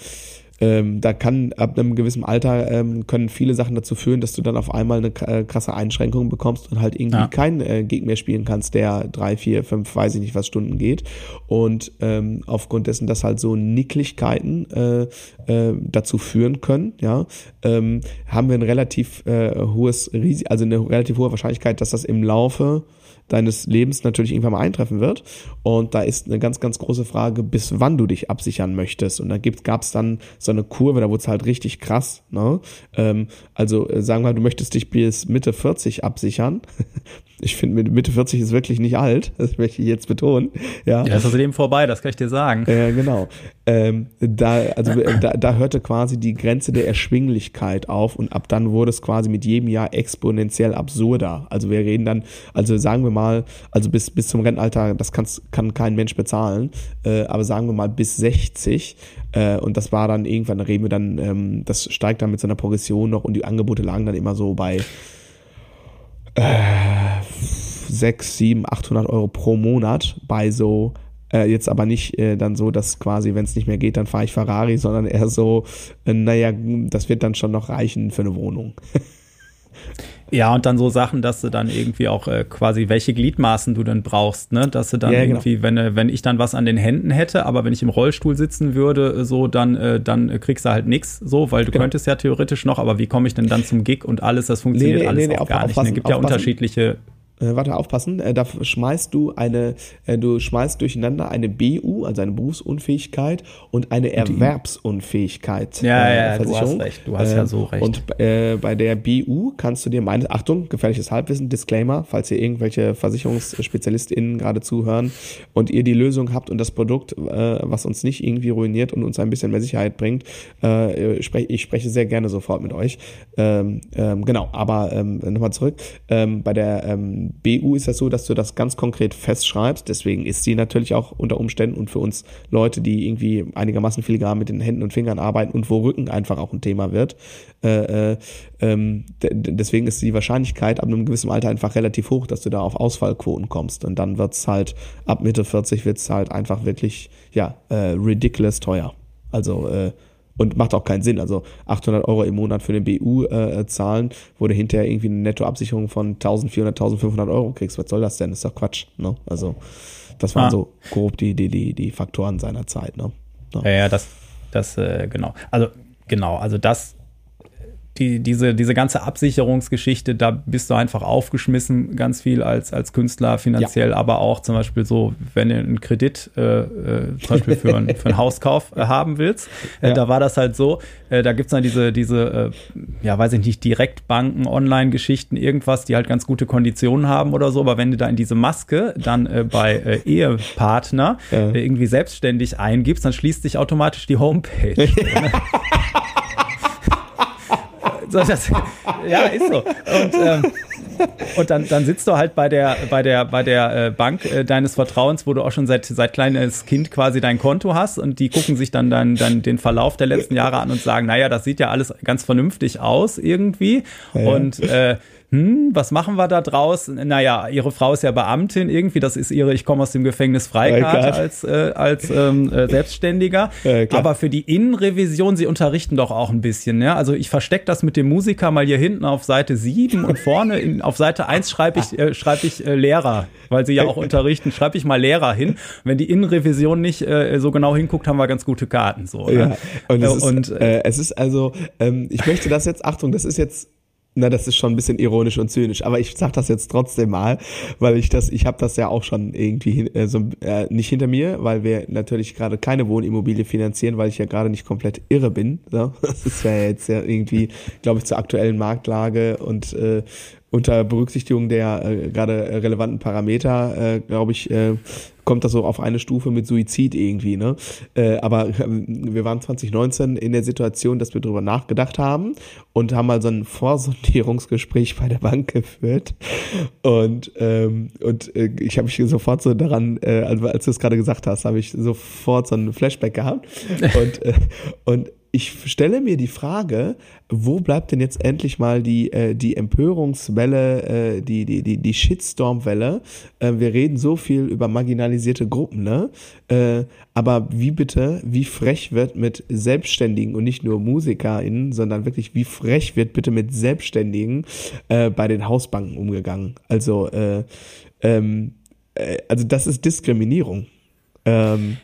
ähm, da kann ab einem gewissen Alter ähm, können viele Sachen dazu führen, dass du dann auf einmal eine äh, krasse Einschränkung bekommst und halt irgendwie ja. keinen äh, Gig mehr spielen kannst, der drei, vier, fünf, weiß ich nicht was Stunden geht. Und ähm, aufgrund dessen, dass halt so Nicklichkeiten äh, äh, dazu führen können, ja, ähm, haben wir ein relativ äh, hohes Risiko, also eine relativ hohe Wahrscheinlichkeit, dass das im Laufe deines Lebens natürlich irgendwann mal eintreffen wird. Und da ist eine ganz, ganz große Frage, bis wann du dich absichern möchtest. Und da gab es dann so eine Kurve, da wurde es halt richtig krass. Ne? Ähm, also äh, sagen wir, du möchtest dich bis Mitte 40 absichern. ich finde, Mitte 40 ist wirklich nicht alt. Das möchte ich jetzt betonen. Ja, ja das ist Leben vorbei, das kann ich dir sagen. Ja, genau. Ähm, da, also, äh, da, da hörte quasi die Grenze der Erschwinglichkeit auf und ab dann wurde es quasi mit jedem Jahr exponentiell absurder. Also wir reden dann, also sagen wir mal, also bis, bis zum Rentenalter, das kann's, kann kein Mensch bezahlen, äh, aber sagen wir mal bis 60 äh, und das war dann irgendwann, da reden wir dann, ähm, das steigt dann mit so einer Progression noch und die Angebote lagen dann immer so bei äh, 6, 7, 800 Euro pro Monat bei so äh, jetzt aber nicht äh, dann so, dass quasi, wenn es nicht mehr geht, dann fahre ich Ferrari, sondern eher so, äh, naja, das wird dann schon noch reichen für eine Wohnung. Ja, und dann so Sachen, dass du dann irgendwie auch äh, quasi welche Gliedmaßen du dann brauchst, ne? Dass du dann ja, genau. irgendwie, genau. wenn, äh, wenn ich dann was an den Händen hätte, aber wenn ich im Rollstuhl sitzen würde, äh, so, dann, äh, dann kriegst du halt nichts, so, weil du genau. könntest ja theoretisch noch, aber wie komme ich denn dann zum Gig und alles, das funktioniert nee, nee, alles nee, auch gar nicht. Es gibt ja unterschiedliche äh, warte, aufpassen, äh, da schmeißt du eine, äh, du schmeißt durcheinander eine BU, also eine Berufsunfähigkeit und eine Erwerbsunfähigkeit. Ja, ja, äh, du hast recht, du hast ja so recht. Und äh, bei der BU kannst du dir meine, Achtung, gefährliches Halbwissen, Disclaimer, falls ihr irgendwelche VersicherungsspezialistInnen gerade zuhören und ihr die Lösung habt und das Produkt, äh, was uns nicht irgendwie ruiniert und uns ein bisschen mehr Sicherheit bringt, äh, sprech, ich spreche sehr gerne sofort mit euch. Ähm, ähm, genau, aber ähm, nochmal zurück. Ähm, bei der ähm, BU ist das so, dass du das ganz konkret festschreibst. Deswegen ist sie natürlich auch unter Umständen und für uns Leute, die irgendwie einigermaßen filigran mit den Händen und Fingern arbeiten und wo Rücken einfach auch ein Thema wird. Äh, äh, ähm, deswegen ist die Wahrscheinlichkeit ab einem gewissen Alter einfach relativ hoch, dass du da auf Ausfallquoten kommst. Und dann wird's halt, ab Mitte 40 wird's halt einfach wirklich, ja, äh, ridiculous teuer. Also äh, und macht auch keinen Sinn. Also 800 Euro im Monat für den BU äh, zahlen, wo du hinterher irgendwie eine Nettoabsicherung von 1400, 1500 Euro kriegst. Was soll das denn? Das ist doch Quatsch. Ne? Also das waren ah. so grob die, die, die, die Faktoren seiner Zeit. Ne? Ja, ja, ja das, das äh, genau. Also genau, also das die, diese, diese ganze Absicherungsgeschichte, da bist du einfach aufgeschmissen, ganz viel als, als Künstler finanziell, ja. aber auch zum Beispiel so, wenn du einen Kredit äh, äh, zum Beispiel für, ein, für einen Hauskauf äh, haben willst, äh, ja. da war das halt so, äh, da gibt's dann diese, diese äh, ja, weiß ich nicht, Direktbanken, Online-Geschichten, irgendwas, die halt ganz gute Konditionen haben oder so, aber wenn du da in diese Maske dann äh, bei äh, Ehepartner äh, irgendwie selbstständig eingibst, dann schließt sich automatisch die Homepage. So, das, ja, ist so. Und ähm, und dann, dann sitzt du halt bei der, bei der, bei der äh, Bank äh, deines Vertrauens, wo du auch schon seit, seit kleines Kind quasi dein Konto hast und die gucken sich dann, dann, dann den Verlauf der letzten Jahre an und sagen, naja, das sieht ja alles ganz vernünftig aus irgendwie. Ja. Und äh, hm, was machen wir da draus? Naja, ihre Frau ist ja Beamtin irgendwie, das ist ihre Ich komme aus dem Gefängnis Freikarte als, äh, als ähm, äh, Selbstständiger. Ja, Aber für die Innenrevision, sie unterrichten doch auch ein bisschen. Ja? Also ich verstecke das mit dem Musiker mal hier hinten auf Seite 7 und vorne in, auf Seite 1 schreibe ich, äh, schreib ich äh, Lehrer, weil sie ja auch unterrichten, schreibe ich mal Lehrer hin. Wenn die Innenrevision nicht äh, so genau hinguckt, haben wir ganz gute Karten. So, ne? ja, und, es, und ist, äh, es ist also, ähm, ich möchte das jetzt, Achtung, das ist jetzt na, das ist schon ein bisschen ironisch und zynisch, aber ich sag das jetzt trotzdem mal, weil ich das, ich habe das ja auch schon irgendwie äh, so äh, nicht hinter mir, weil wir natürlich gerade keine Wohnimmobilie finanzieren, weil ich ja gerade nicht komplett irre bin. So. Das ist ja jetzt ja irgendwie, glaube ich, zur aktuellen Marktlage und äh, unter Berücksichtigung der äh, gerade relevanten Parameter, äh, glaube ich, äh, kommt das so auf eine Stufe mit Suizid irgendwie, ne? Äh, aber äh, wir waren 2019 in der Situation, dass wir darüber nachgedacht haben und haben mal so ein Vorsondierungsgespräch bei der Bank geführt. Und, ähm, und äh, ich habe mich sofort so daran, äh, als du es gerade gesagt hast, habe ich sofort so ein Flashback gehabt. Und, äh, und ich stelle mir die Frage, wo bleibt denn jetzt endlich mal die, äh, die Empörungswelle, äh, die, die, die, die Shitstorm-Welle? Äh, wir reden so viel über marginalisierte Gruppen, ne? Äh, aber wie bitte, wie frech wird mit Selbstständigen und nicht nur MusikerInnen, sondern wirklich, wie frech wird bitte mit Selbstständigen äh, bei den Hausbanken umgegangen? Also, äh, ähm, äh, also das ist Diskriminierung. Ähm,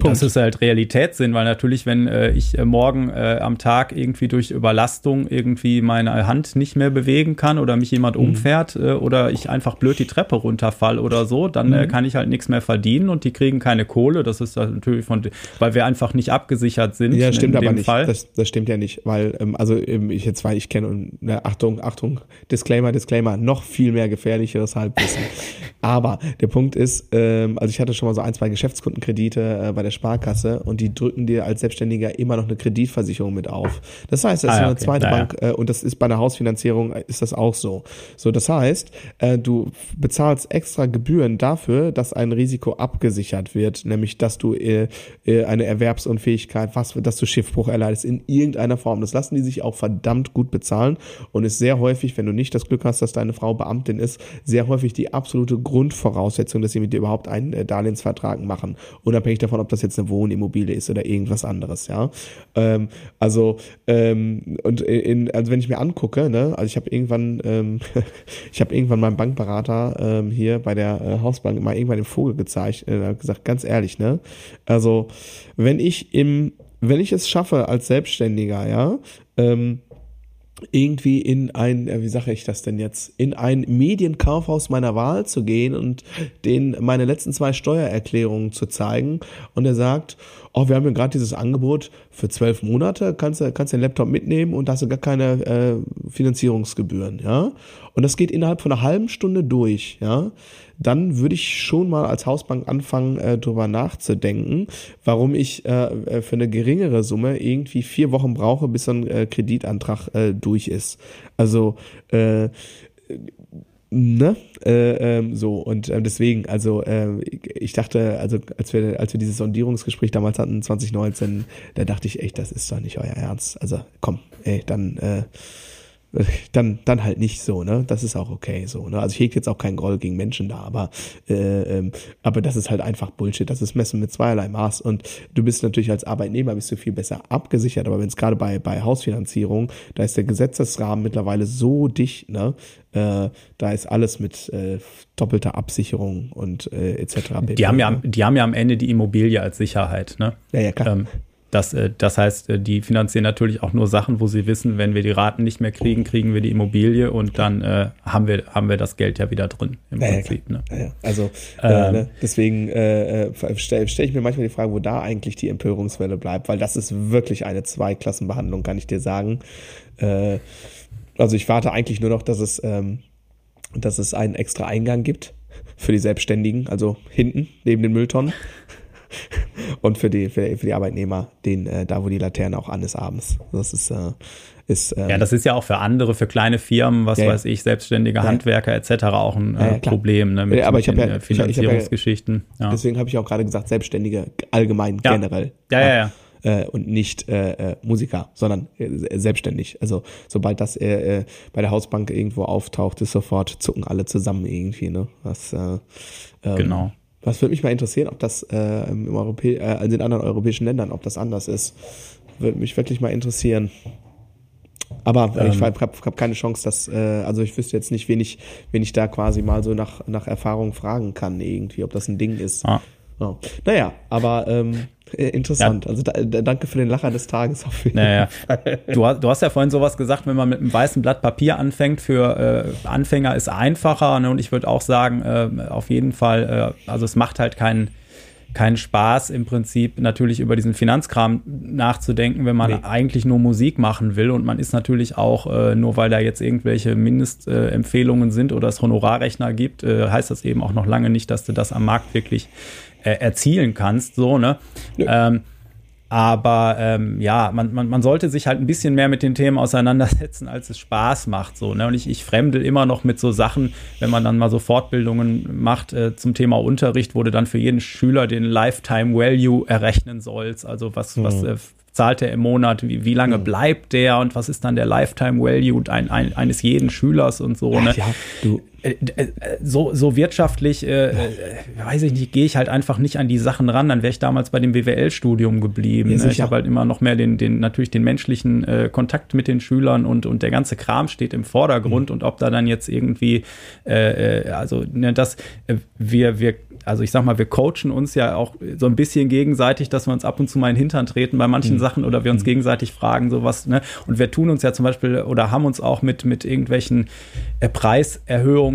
Punkt. Das ist halt Realitätssinn, weil natürlich, wenn äh, ich äh, morgen äh, am Tag irgendwie durch Überlastung irgendwie meine Hand nicht mehr bewegen kann oder mich jemand mhm. umfährt äh, oder ich einfach blöd die Treppe runterfall oder so, dann äh, mhm. kann ich halt nichts mehr verdienen und die kriegen keine Kohle. Das ist natürlich von, weil wir einfach nicht abgesichert sind. Ja, stimmt aber nicht. Das, das, stimmt ja nicht, weil ähm, also ähm, ich jetzt weil ich kenne und ne, Achtung, Achtung, Disclaimer, Disclaimer, noch viel mehr gefährlicheres Halbwissen. aber der Punkt ist, ähm, also ich hatte schon mal so ein, zwei Geschäftskundenkredite äh, bei der Sparkasse und die drücken dir als Selbstständiger immer noch eine Kreditversicherung mit auf. Das heißt, das ah, ist eine okay. zweite naja. Bank äh, und das ist bei einer Hausfinanzierung äh, ist das auch so. So, das heißt, äh, du bezahlst extra Gebühren dafür, dass ein Risiko abgesichert wird, nämlich dass du äh, äh, eine Erwerbsunfähigkeit, was, dass du Schiffbruch erleidest in irgendeiner Form. Das lassen die sich auch verdammt gut bezahlen und ist sehr häufig, wenn du nicht das Glück hast, dass deine Frau Beamtin ist, sehr häufig die absolute Grundvoraussetzung, dass sie mit dir überhaupt einen äh, Darlehensvertrag machen, unabhängig davon, ob das jetzt eine Wohnimmobilie ist oder irgendwas anderes, ja. Ähm, also, ähm, und in, also wenn ich mir angucke, ne, also ich habe irgendwann, ähm, ich habe irgendwann meinem Bankberater ähm, hier bei der äh, Hausbank mal irgendwann den Vogel gezeigt, äh, gesagt, ganz ehrlich, ne, also wenn ich im, wenn ich es schaffe als Selbstständiger, ja, ähm, irgendwie in ein, äh, wie sage ich das denn jetzt, in ein Medienkaufhaus meiner Wahl zu gehen und den meine letzten zwei Steuererklärungen zu zeigen. Und er sagt, oh, wir haben ja gerade dieses Angebot für zwölf Monate, kannst du kannst den Laptop mitnehmen und hast du gar keine äh, Finanzierungsgebühren, ja. Und das geht innerhalb von einer halben Stunde durch, ja. Dann würde ich schon mal als Hausbank anfangen, äh, drüber nachzudenken, warum ich äh, äh, für eine geringere Summe irgendwie vier Wochen brauche, bis so ein äh, Kreditantrag äh, durch ist. Also äh, ne? Äh, ähm, so. Und äh, deswegen also äh, ich dachte also als wir als wir dieses Sondierungsgespräch damals hatten 2019 da dachte ich echt das ist doch nicht euer Ernst. Also komm ey dann äh, dann, dann halt nicht so, ne? Das ist auch okay so, ne? Also ich hege jetzt auch keinen Groll gegen Menschen da, aber, äh, ähm, aber das ist halt einfach Bullshit. Das ist Messen mit zweierlei Maß und du bist natürlich als Arbeitnehmer bist du viel besser abgesichert, aber wenn es gerade bei, bei Hausfinanzierung, da ist der Gesetzesrahmen mittlerweile so dicht, ne? Äh, da ist alles mit äh, doppelter Absicherung und äh, etc. Die haben ja, die haben ja am Ende die Immobilie als Sicherheit, ne? Ja, ja, klar. Ähm, das, äh, das heißt, äh, die finanzieren natürlich auch nur Sachen, wo sie wissen, wenn wir die Raten nicht mehr kriegen, kriegen wir die Immobilie und dann äh, haben, wir, haben wir das Geld ja wieder drin im ja, Prinzip. Ne? Ja, also ähm, ne? deswegen äh, stelle stell ich mir manchmal die Frage, wo da eigentlich die Empörungswelle bleibt, weil das ist wirklich eine Zweiklassenbehandlung, kann ich dir sagen. Äh, also ich warte eigentlich nur noch, dass es, ähm, dass es einen extra Eingang gibt für die Selbstständigen, also hinten neben den Mülltonnen. Und für die, für, für die Arbeitnehmer, den, äh, da wo die Laterne auch an ist abends. Das ist, äh, ist ähm, ja, das ist ja auch für andere, für kleine Firmen, was ja, weiß ich, selbstständige ja. Handwerker etc. auch ein äh, Problem ne, mit, aber ich mit den ja, Finanzierungsgeschichten. Ja, deswegen habe ich auch gerade gesagt, Selbstständige allgemein generell. Ja, ja, ja. Äh, und nicht äh, äh, Musiker, sondern äh, selbstständig. Also sobald das äh, äh, bei der Hausbank irgendwo auftaucht, ist sofort zucken alle zusammen irgendwie. Ne? Äh, ähm, genau. Was würde mich mal interessieren, ob das äh, im Europä äh, also in anderen europäischen Ländern, ob das anders ist. Würde mich wirklich mal interessieren. Aber ähm, ich habe hab keine Chance, dass, äh, also ich wüsste jetzt nicht, wen ich, wen ich da quasi mal so nach, nach Erfahrung fragen kann, irgendwie, ob das ein Ding ist. Ah. Oh. Naja, aber ähm, äh, interessant. Ja. Also da, da, danke für den Lacher des Tages auf jeden naja. Fall. Du, du, hast ja vorhin sowas gesagt, wenn man mit einem weißen Blatt Papier anfängt, für äh, Anfänger ist einfacher. Ne? Und ich würde auch sagen, äh, auf jeden Fall, äh, also es macht halt keinen keinen Spaß im Prinzip natürlich über diesen Finanzkram nachzudenken, wenn man nee. eigentlich nur Musik machen will. Und man ist natürlich auch, äh, nur weil da jetzt irgendwelche Mindestempfehlungen äh, sind oder es Honorarrechner gibt, äh, heißt das eben auch noch lange nicht, dass du das am Markt wirklich äh, erzielen kannst. So, ne? Ähm, aber ähm, ja, man, man, man sollte sich halt ein bisschen mehr mit den Themen auseinandersetzen, als es Spaß macht. So, ne? Und ich, ich fremdel immer noch mit so Sachen, wenn man dann mal so Fortbildungen macht äh, zum Thema Unterricht, wo du dann für jeden Schüler den Lifetime Value errechnen sollst. Also was, mhm. was äh, zahlt er im Monat, wie, wie lange mhm. bleibt der und was ist dann der Lifetime Value ein, ein, eines jeden Schülers und so. Ne? Ja, du, so, so wirtschaftlich, äh, äh, weiß ich nicht, gehe ich halt einfach nicht an die Sachen ran. Dann wäre ich damals bei dem BWL-Studium geblieben. Ja? Ich habe halt immer noch mehr den, den natürlich den menschlichen äh, Kontakt mit den Schülern und, und der ganze Kram steht im Vordergrund. Mhm. Und ob da dann jetzt irgendwie, äh, also ne, das, wir, wir also ich sag mal, wir coachen uns ja auch so ein bisschen gegenseitig, dass wir uns ab und zu mal in den Hintern treten bei manchen mhm. Sachen oder wir uns mhm. gegenseitig fragen, sowas, ne? Und wir tun uns ja zum Beispiel oder haben uns auch mit, mit irgendwelchen äh,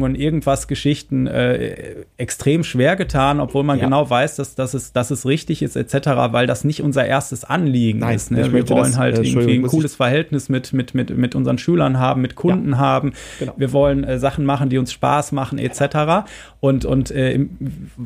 Preiserhöhungen, irgendwas Geschichten äh, extrem schwer getan, obwohl man ja. genau weiß, dass, dass, es, dass es richtig ist, etc., weil das nicht unser erstes Anliegen Nein, ist. Ne? Wir wollen das, halt äh, irgendwie ein cooles Verhältnis mit, mit, mit, mit unseren Schülern haben, mit Kunden ja. haben. Genau. Wir wollen äh, Sachen machen, die uns Spaß machen, etc. Und, und äh,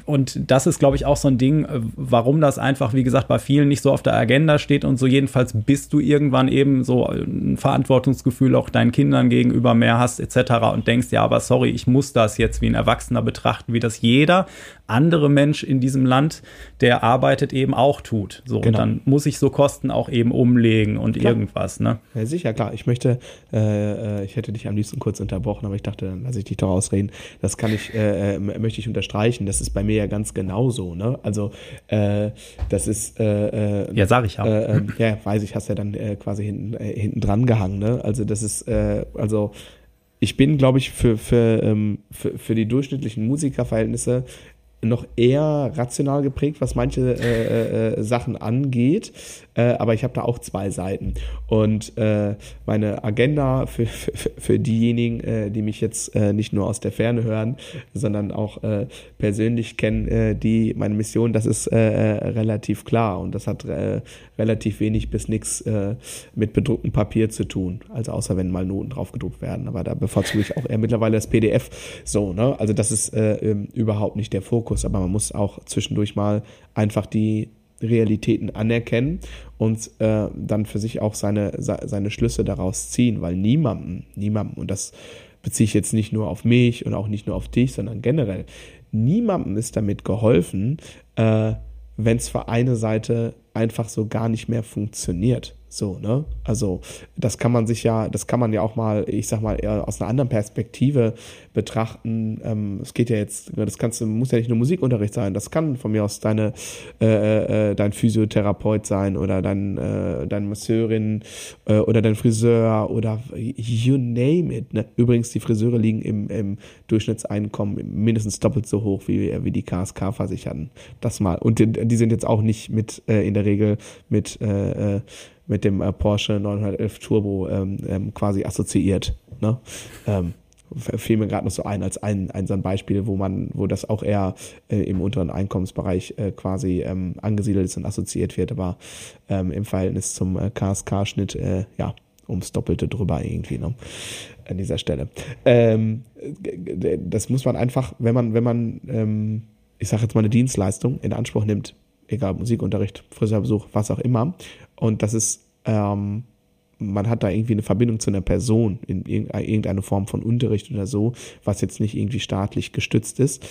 und das ist, glaube ich, auch so ein Ding, äh, warum das einfach, wie gesagt, bei vielen nicht so auf der Agenda steht und so jedenfalls bist du irgendwann eben so ein Verantwortungsgefühl auch deinen Kindern gegenüber mehr hast etc. und denkst, ja, aber sorry, ich muss das jetzt wie ein Erwachsener betrachten, wie das jeder andere Mensch in diesem Land, der arbeitet, eben auch tut. So, genau. und dann muss ich so Kosten auch eben umlegen und klar. irgendwas, ne? Ja, sicher, klar. Ich möchte, äh, äh, ich hätte dich am liebsten kurz unterbrochen, aber ich dachte, dann lasse ich dich doch ausreden. Das kann ich, äh, äh möchte ich unterstreichen. Das ist bei mir ja ganz genauso, ne? Also, äh, das ist, äh, ja, sag ich auch. Äh, äh, ja, weiß ich, hast ja dann quasi hinten, äh, hinten dran gehangen, ne? Also, das ist, also, ich bin, glaube ich, für, für, ähm, für, für die durchschnittlichen Musikerverhältnisse noch eher rational geprägt, was manche äh, äh, Sachen angeht. Äh, aber ich habe da auch zwei Seiten. Und äh, meine Agenda für, für, für diejenigen, äh, die mich jetzt äh, nicht nur aus der Ferne hören, sondern auch äh, persönlich kennen, äh, die meine Mission, das ist äh, äh relativ klar und das hat äh, relativ wenig bis nichts äh, mit bedrucktem Papier zu tun. Also außer wenn mal Noten drauf gedruckt werden. Aber da bevorzuge ich auch eher mittlerweile das PDF. So, ne? Also das ist äh, ähm, überhaupt nicht der Fokus, aber man muss auch zwischendurch mal einfach die Realitäten anerkennen und äh, dann für sich auch seine, seine Schlüsse daraus ziehen, weil niemandem, niemandem, und das beziehe ich jetzt nicht nur auf mich und auch nicht nur auf dich, sondern generell, niemandem ist damit geholfen, äh, wenn es für eine Seite einfach so gar nicht mehr funktioniert. So, ne? Also, das kann man sich ja, das kann man ja auch mal, ich sag mal, eher aus einer anderen Perspektive betrachten. Ähm, es geht ja jetzt, das kannst du, muss ja nicht nur Musikunterricht sein, das kann von mir aus deine, äh, äh, dein Physiotherapeut sein oder dein, äh, deine Masseurin äh, oder dein Friseur oder you name it. Ne? Übrigens, die Friseure liegen im, im Durchschnittseinkommen mindestens doppelt so hoch wie, wie die KSK-Versicherten. Das mal. Und die, die, sind jetzt auch nicht mit äh, in der Regel mit äh, äh mit dem äh, Porsche 911 Turbo ähm, ähm, quasi assoziiert. Ne? Ähm, fiel mir gerade noch so ein als ein, ein so ein Beispiel, wo man, wo das auch eher äh, im unteren Einkommensbereich äh, quasi ähm, angesiedelt ist und assoziiert wird, aber ähm, im Verhältnis zum äh, KSK-Schnitt, äh, ja, ums Doppelte drüber irgendwie, ne? An dieser Stelle. Ähm, das muss man einfach, wenn man, wenn man, ähm, ich sage jetzt mal eine Dienstleistung in Anspruch nimmt, egal Musikunterricht, Friseurbesuch, was auch immer. Und das ist, ähm, man hat da irgendwie eine Verbindung zu einer Person in irgendeine Form von Unterricht oder so, was jetzt nicht irgendwie staatlich gestützt ist.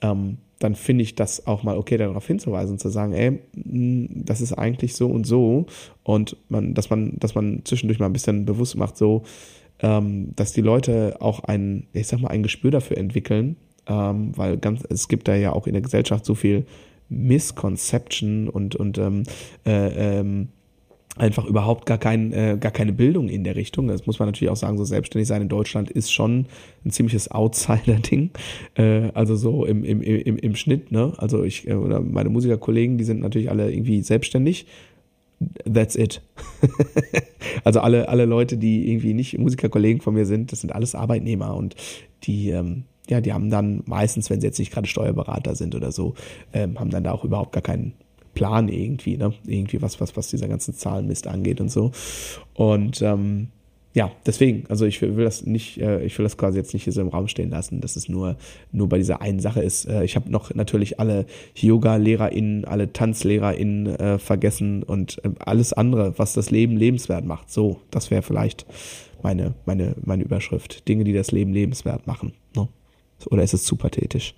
Ähm, dann finde ich das auch mal okay, darauf hinzuweisen, zu sagen, ey, das ist eigentlich so und so und man, dass man, dass man zwischendurch mal ein bisschen bewusst macht, so, ähm, dass die Leute auch ein, ich sag mal, ein Gespür dafür entwickeln, ähm, weil ganz, es gibt da ja auch in der Gesellschaft so viel Misconception und, und ähm, äh, ähm, einfach überhaupt gar, kein, äh, gar keine Bildung in der Richtung. Das muss man natürlich auch sagen, so selbstständig sein in Deutschland ist schon ein ziemliches Outsider-Ding. Äh, also so im, im, im, im Schnitt, ne? Also ich äh, oder meine Musikerkollegen, die sind natürlich alle irgendwie selbstständig. That's it. also alle, alle Leute, die irgendwie nicht Musikerkollegen von mir sind, das sind alles Arbeitnehmer und die, ähm, ja, die haben dann meistens, wenn sie jetzt nicht gerade Steuerberater sind oder so, ähm, haben dann da auch überhaupt gar keinen Plan irgendwie, ne? Irgendwie was, was, was dieser ganzen Zahlenmist angeht und so. Und ähm, ja, deswegen, also ich will, das nicht, äh, ich will das quasi jetzt nicht hier so im Raum stehen lassen, dass es nur, nur bei dieser einen Sache ist. Äh, ich habe noch natürlich alle Yoga-LehrerInnen, alle TanzlehrerInnen äh, vergessen und äh, alles andere, was das Leben lebenswert macht. So, das wäre vielleicht meine, meine, meine Überschrift. Dinge, die das Leben lebenswert machen. Ne? Oder ist es zu pathetisch?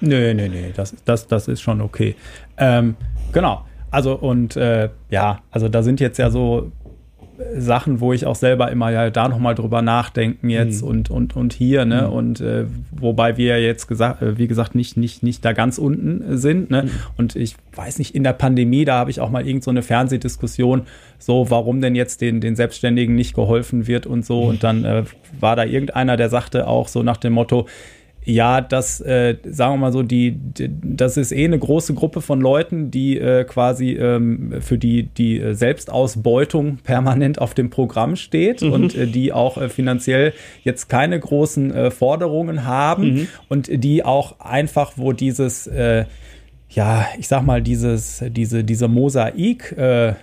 Nö, nö, nö, das, das, das ist schon okay. Ähm, genau. Also und äh, ja, also da sind jetzt ja so Sachen, wo ich auch selber immer ja da nochmal drüber nachdenken jetzt mhm. und, und, und hier, ne? Mhm. Und äh, wobei wir ja jetzt gesagt, äh, wie gesagt, nicht, nicht, nicht da ganz unten sind, ne? Mhm. Und ich weiß nicht, in der Pandemie, da habe ich auch mal irgend so eine Fernsehdiskussion, so, warum denn jetzt den, den Selbstständigen nicht geholfen wird und so. Und dann äh, war da irgendeiner, der sagte auch so nach dem Motto, ja, das, äh, sagen wir mal so, die, die, das ist eh eine große Gruppe von Leuten, die äh, quasi ähm, für die die äh, Selbstausbeutung permanent auf dem Programm steht mhm. und äh, die auch äh, finanziell jetzt keine großen äh, Forderungen haben mhm. und die auch einfach, wo dieses, äh, ja, ich sag mal, dieses, diese, diese Mosaik, äh,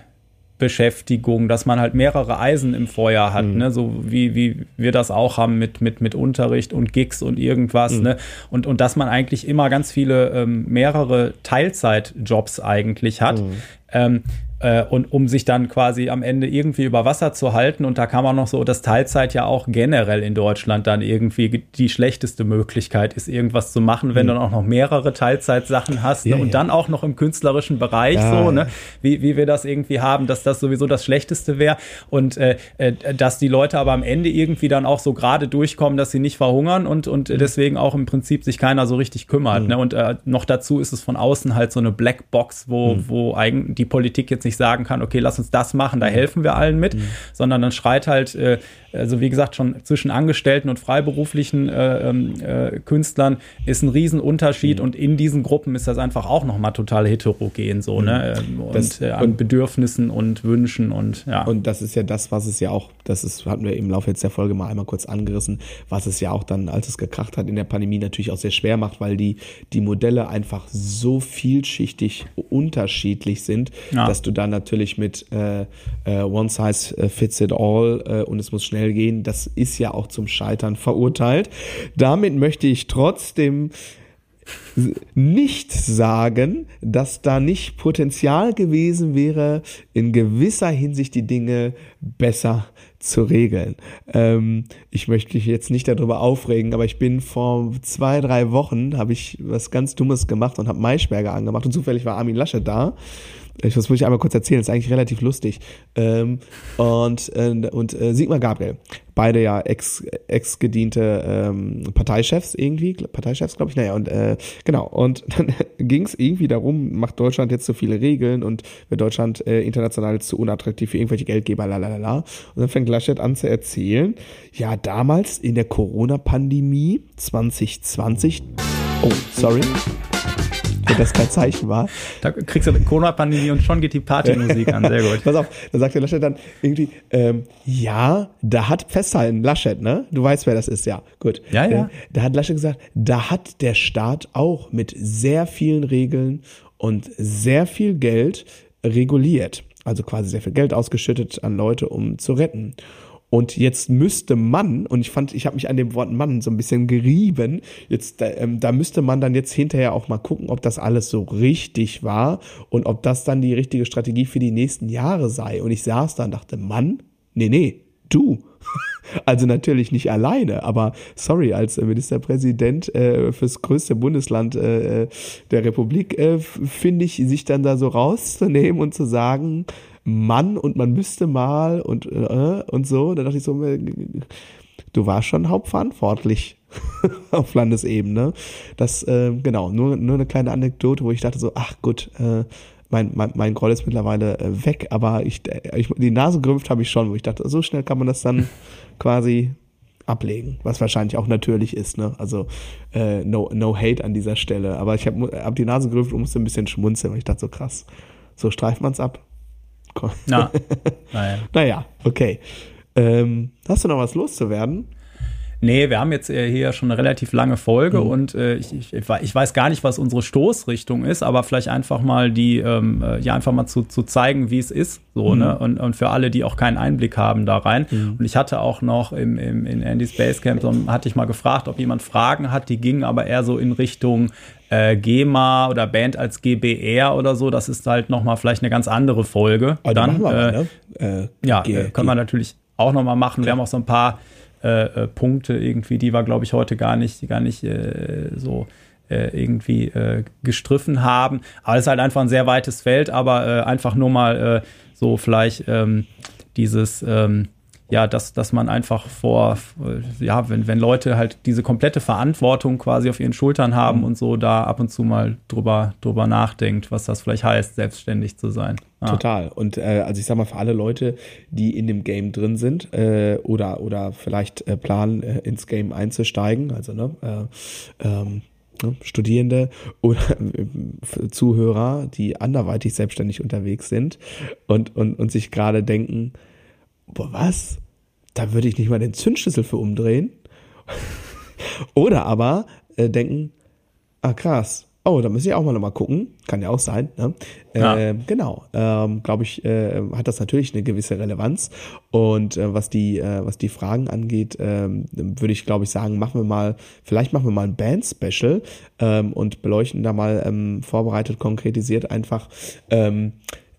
Beschäftigung, dass man halt mehrere Eisen im Feuer hat, mhm. ne? so wie, wie wir das auch haben mit, mit, mit Unterricht und Gigs und irgendwas, mhm. ne? Und, und dass man eigentlich immer ganz viele ähm, mehrere Teilzeitjobs eigentlich hat. Mhm. Ähm, äh, und um sich dann quasi am Ende irgendwie über Wasser zu halten. Und da kann man noch so, dass Teilzeit ja auch generell in Deutschland dann irgendwie die schlechteste Möglichkeit ist, irgendwas zu machen, wenn mhm. du dann auch noch mehrere Teilzeitsachen hast ne? ja, und ja. dann auch noch im künstlerischen Bereich ja, so, ne? wie, wie wir das irgendwie haben, dass das sowieso das Schlechteste wäre und äh, äh, dass die Leute aber am Ende irgendwie dann auch so gerade durchkommen, dass sie nicht verhungern und, und mhm. deswegen auch im Prinzip sich keiner so richtig kümmert. Mhm. Ne? Und äh, noch dazu ist es von außen halt so eine Blackbox, wo, mhm. wo eigentlich die Politik jetzt nicht sagen kann, okay, lass uns das machen, da mhm. helfen wir allen mit, mhm. sondern dann schreit halt äh, also wie gesagt, schon zwischen Angestellten und freiberuflichen äh, ähm, äh, Künstlern ist ein Riesenunterschied mhm. und in diesen Gruppen ist das einfach auch nochmal total heterogen so, ne? mhm. ne? Und, das, äh, an und, Bedürfnissen und Wünschen und ja. Und das ist ja das, was es ja auch, das ist, hatten wir im Laufe jetzt der Folge mal einmal kurz angerissen, was es ja auch dann, als es gekracht hat in der Pandemie, natürlich auch sehr schwer macht, weil die, die Modelle einfach so vielschichtig unterschiedlich sind, ja. dass du dann natürlich mit äh, äh, One Size Fits It All äh, und es muss schnell gehen, das ist ja auch zum Scheitern verurteilt. Damit möchte ich trotzdem nicht sagen, dass da nicht Potenzial gewesen wäre, in gewisser Hinsicht die Dinge besser zu regeln. Ähm, ich möchte mich jetzt nicht darüber aufregen, aber ich bin vor zwei, drei Wochen, habe ich was ganz Dummes gemacht und habe Maischberger angemacht und zufällig war Armin Lasche da ich, muss ich einmal kurz erzählen, ist eigentlich relativ lustig. Ähm, und äh, und äh, Sigmar Gabriel, beide ja ex, ex ähm, Parteichefs irgendwie, Parteichefs glaube ich, naja, und äh, genau, und dann ging es irgendwie darum, macht Deutschland jetzt so viele Regeln und wird Deutschland äh, international zu unattraktiv für irgendwelche Geldgeber, lalala. Und dann fängt Laschet an zu erzählen, ja, damals in der Corona-Pandemie 2020, oh, sorry, wenn das kein Zeichen war. Da kriegst du Corona-Pandemie und schon geht die Partymusik an. Sehr gut. Pass auf, da sagt der Laschet dann irgendwie, ähm, ja, da hat festhalten, Laschet, ne? Du weißt, wer das ist, ja. Gut. Ja, ja. Äh, da hat Laschet gesagt, da hat der Staat auch mit sehr vielen Regeln und sehr viel Geld reguliert. Also quasi sehr viel Geld ausgeschüttet an Leute, um zu retten. Und jetzt müsste man, und ich fand, ich habe mich an dem Wort Mann so ein bisschen gerieben, jetzt, ähm, da müsste man dann jetzt hinterher auch mal gucken, ob das alles so richtig war und ob das dann die richtige Strategie für die nächsten Jahre sei. Und ich saß da und dachte, Mann, nee, nee, du. Also natürlich nicht alleine, aber sorry, als Ministerpräsident äh, fürs größte Bundesland äh, der Republik äh, finde ich, sich dann da so rauszunehmen und zu sagen, Mann und man müsste mal und, äh, und so. Da dachte ich so, äh, du warst schon hauptverantwortlich auf Landesebene. Das, äh, genau, nur, nur eine kleine Anekdote, wo ich dachte so, ach gut, äh, mein, mein, mein Groll ist mittlerweile äh, weg, aber ich, äh, ich die Nase gerümpft habe ich schon, wo ich dachte, so schnell kann man das dann quasi ablegen, was wahrscheinlich auch natürlich ist, ne? Also äh, no, no hate an dieser Stelle. Aber ich habe hab die Nase gerümpft und musste ein bisschen schmunzeln, weil ich dachte so krass. So streift man es ab. Na, naja. naja, okay. Ähm, hast du noch was loszuwerden? Nee, wir haben jetzt äh, hier schon eine relativ lange Folge mhm. und äh, ich, ich, ich, weiß gar nicht, was unsere Stoßrichtung ist, aber vielleicht einfach mal die, ähm, äh, ja, einfach mal zu, zu zeigen, wie es ist. So, mhm. ne? Und, und für alle, die auch keinen Einblick haben da rein. Mhm. Und ich hatte auch noch im, im, in Andy's Basecamp, so, hatte ich mal gefragt, ob jemand Fragen hat, die gingen aber eher so in Richtung äh, GEMA oder Band als GBR oder so. Das ist halt nochmal vielleicht eine ganz andere Folge. Aber Dann, wir, äh, ne? Äh, ja, G können wir natürlich auch nochmal machen. Klar. Wir haben auch so ein paar äh, äh, Punkte irgendwie, die wir, glaube ich, heute gar nicht, gar nicht äh, so äh, irgendwie äh, gestriffen haben. Aber es ist halt einfach ein sehr weites Feld, aber äh, einfach nur mal so vielleicht ähm, dieses ähm, ja, dass, dass man einfach vor, ja, wenn, wenn Leute halt diese komplette Verantwortung quasi auf ihren Schultern haben mhm. und so da ab und zu mal drüber, drüber nachdenkt, was das vielleicht heißt, selbstständig zu sein. Ja. Total. Und äh, also ich sag mal, für alle Leute, die in dem Game drin sind äh, oder, oder vielleicht äh, planen, äh, ins Game einzusteigen, also ne, äh, ähm, ne, Studierende oder äh, Zuhörer, die anderweitig selbstständig unterwegs sind und, und, und sich gerade denken, boah, was? Da würde ich nicht mal den Zündschlüssel für umdrehen. Oder aber äh, denken, ah krass, oh, da muss ich auch mal nochmal gucken. Kann ja auch sein. Ne? Ja. Äh, genau, ähm, glaube ich, äh, hat das natürlich eine gewisse Relevanz. Und äh, was die, äh, was die Fragen angeht, ähm, würde ich, glaube ich, sagen, machen wir mal, vielleicht machen wir mal ein Band-Special ähm, und beleuchten da mal ähm, vorbereitet, konkretisiert einfach.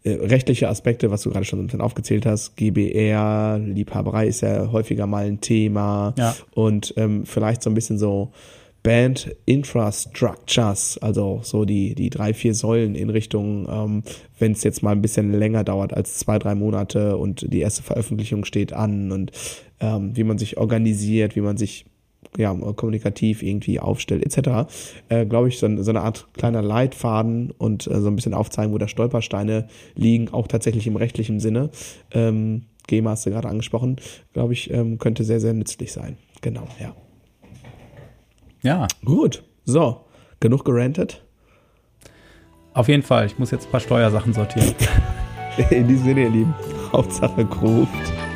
Äh, rechtliche Aspekte, was du gerade schon ein bisschen aufgezählt hast, GBR, Liebhaberei ist ja häufiger mal ein Thema ja. und ähm, vielleicht so ein bisschen so Band Infrastructures, also so die, die drei, vier Säulen in Richtung, ähm, wenn es jetzt mal ein bisschen länger dauert als zwei, drei Monate und die erste Veröffentlichung steht an und ähm, wie man sich organisiert, wie man sich ja, kommunikativ irgendwie aufstellt, etc., äh, glaube ich, so, so, eine Art kleiner Leitfaden und äh, so ein bisschen aufzeigen, wo da Stolpersteine liegen, auch tatsächlich im rechtlichen Sinne. Ähm, GEMA hast du gerade angesprochen, glaube ich, ähm, könnte sehr, sehr nützlich sein. Genau, ja. Ja. Gut, so, genug gerantet? Auf jeden Fall, ich muss jetzt ein paar Steuersachen sortieren. In diesem Sinne, ihr Lieben, Hauptsache Gruft.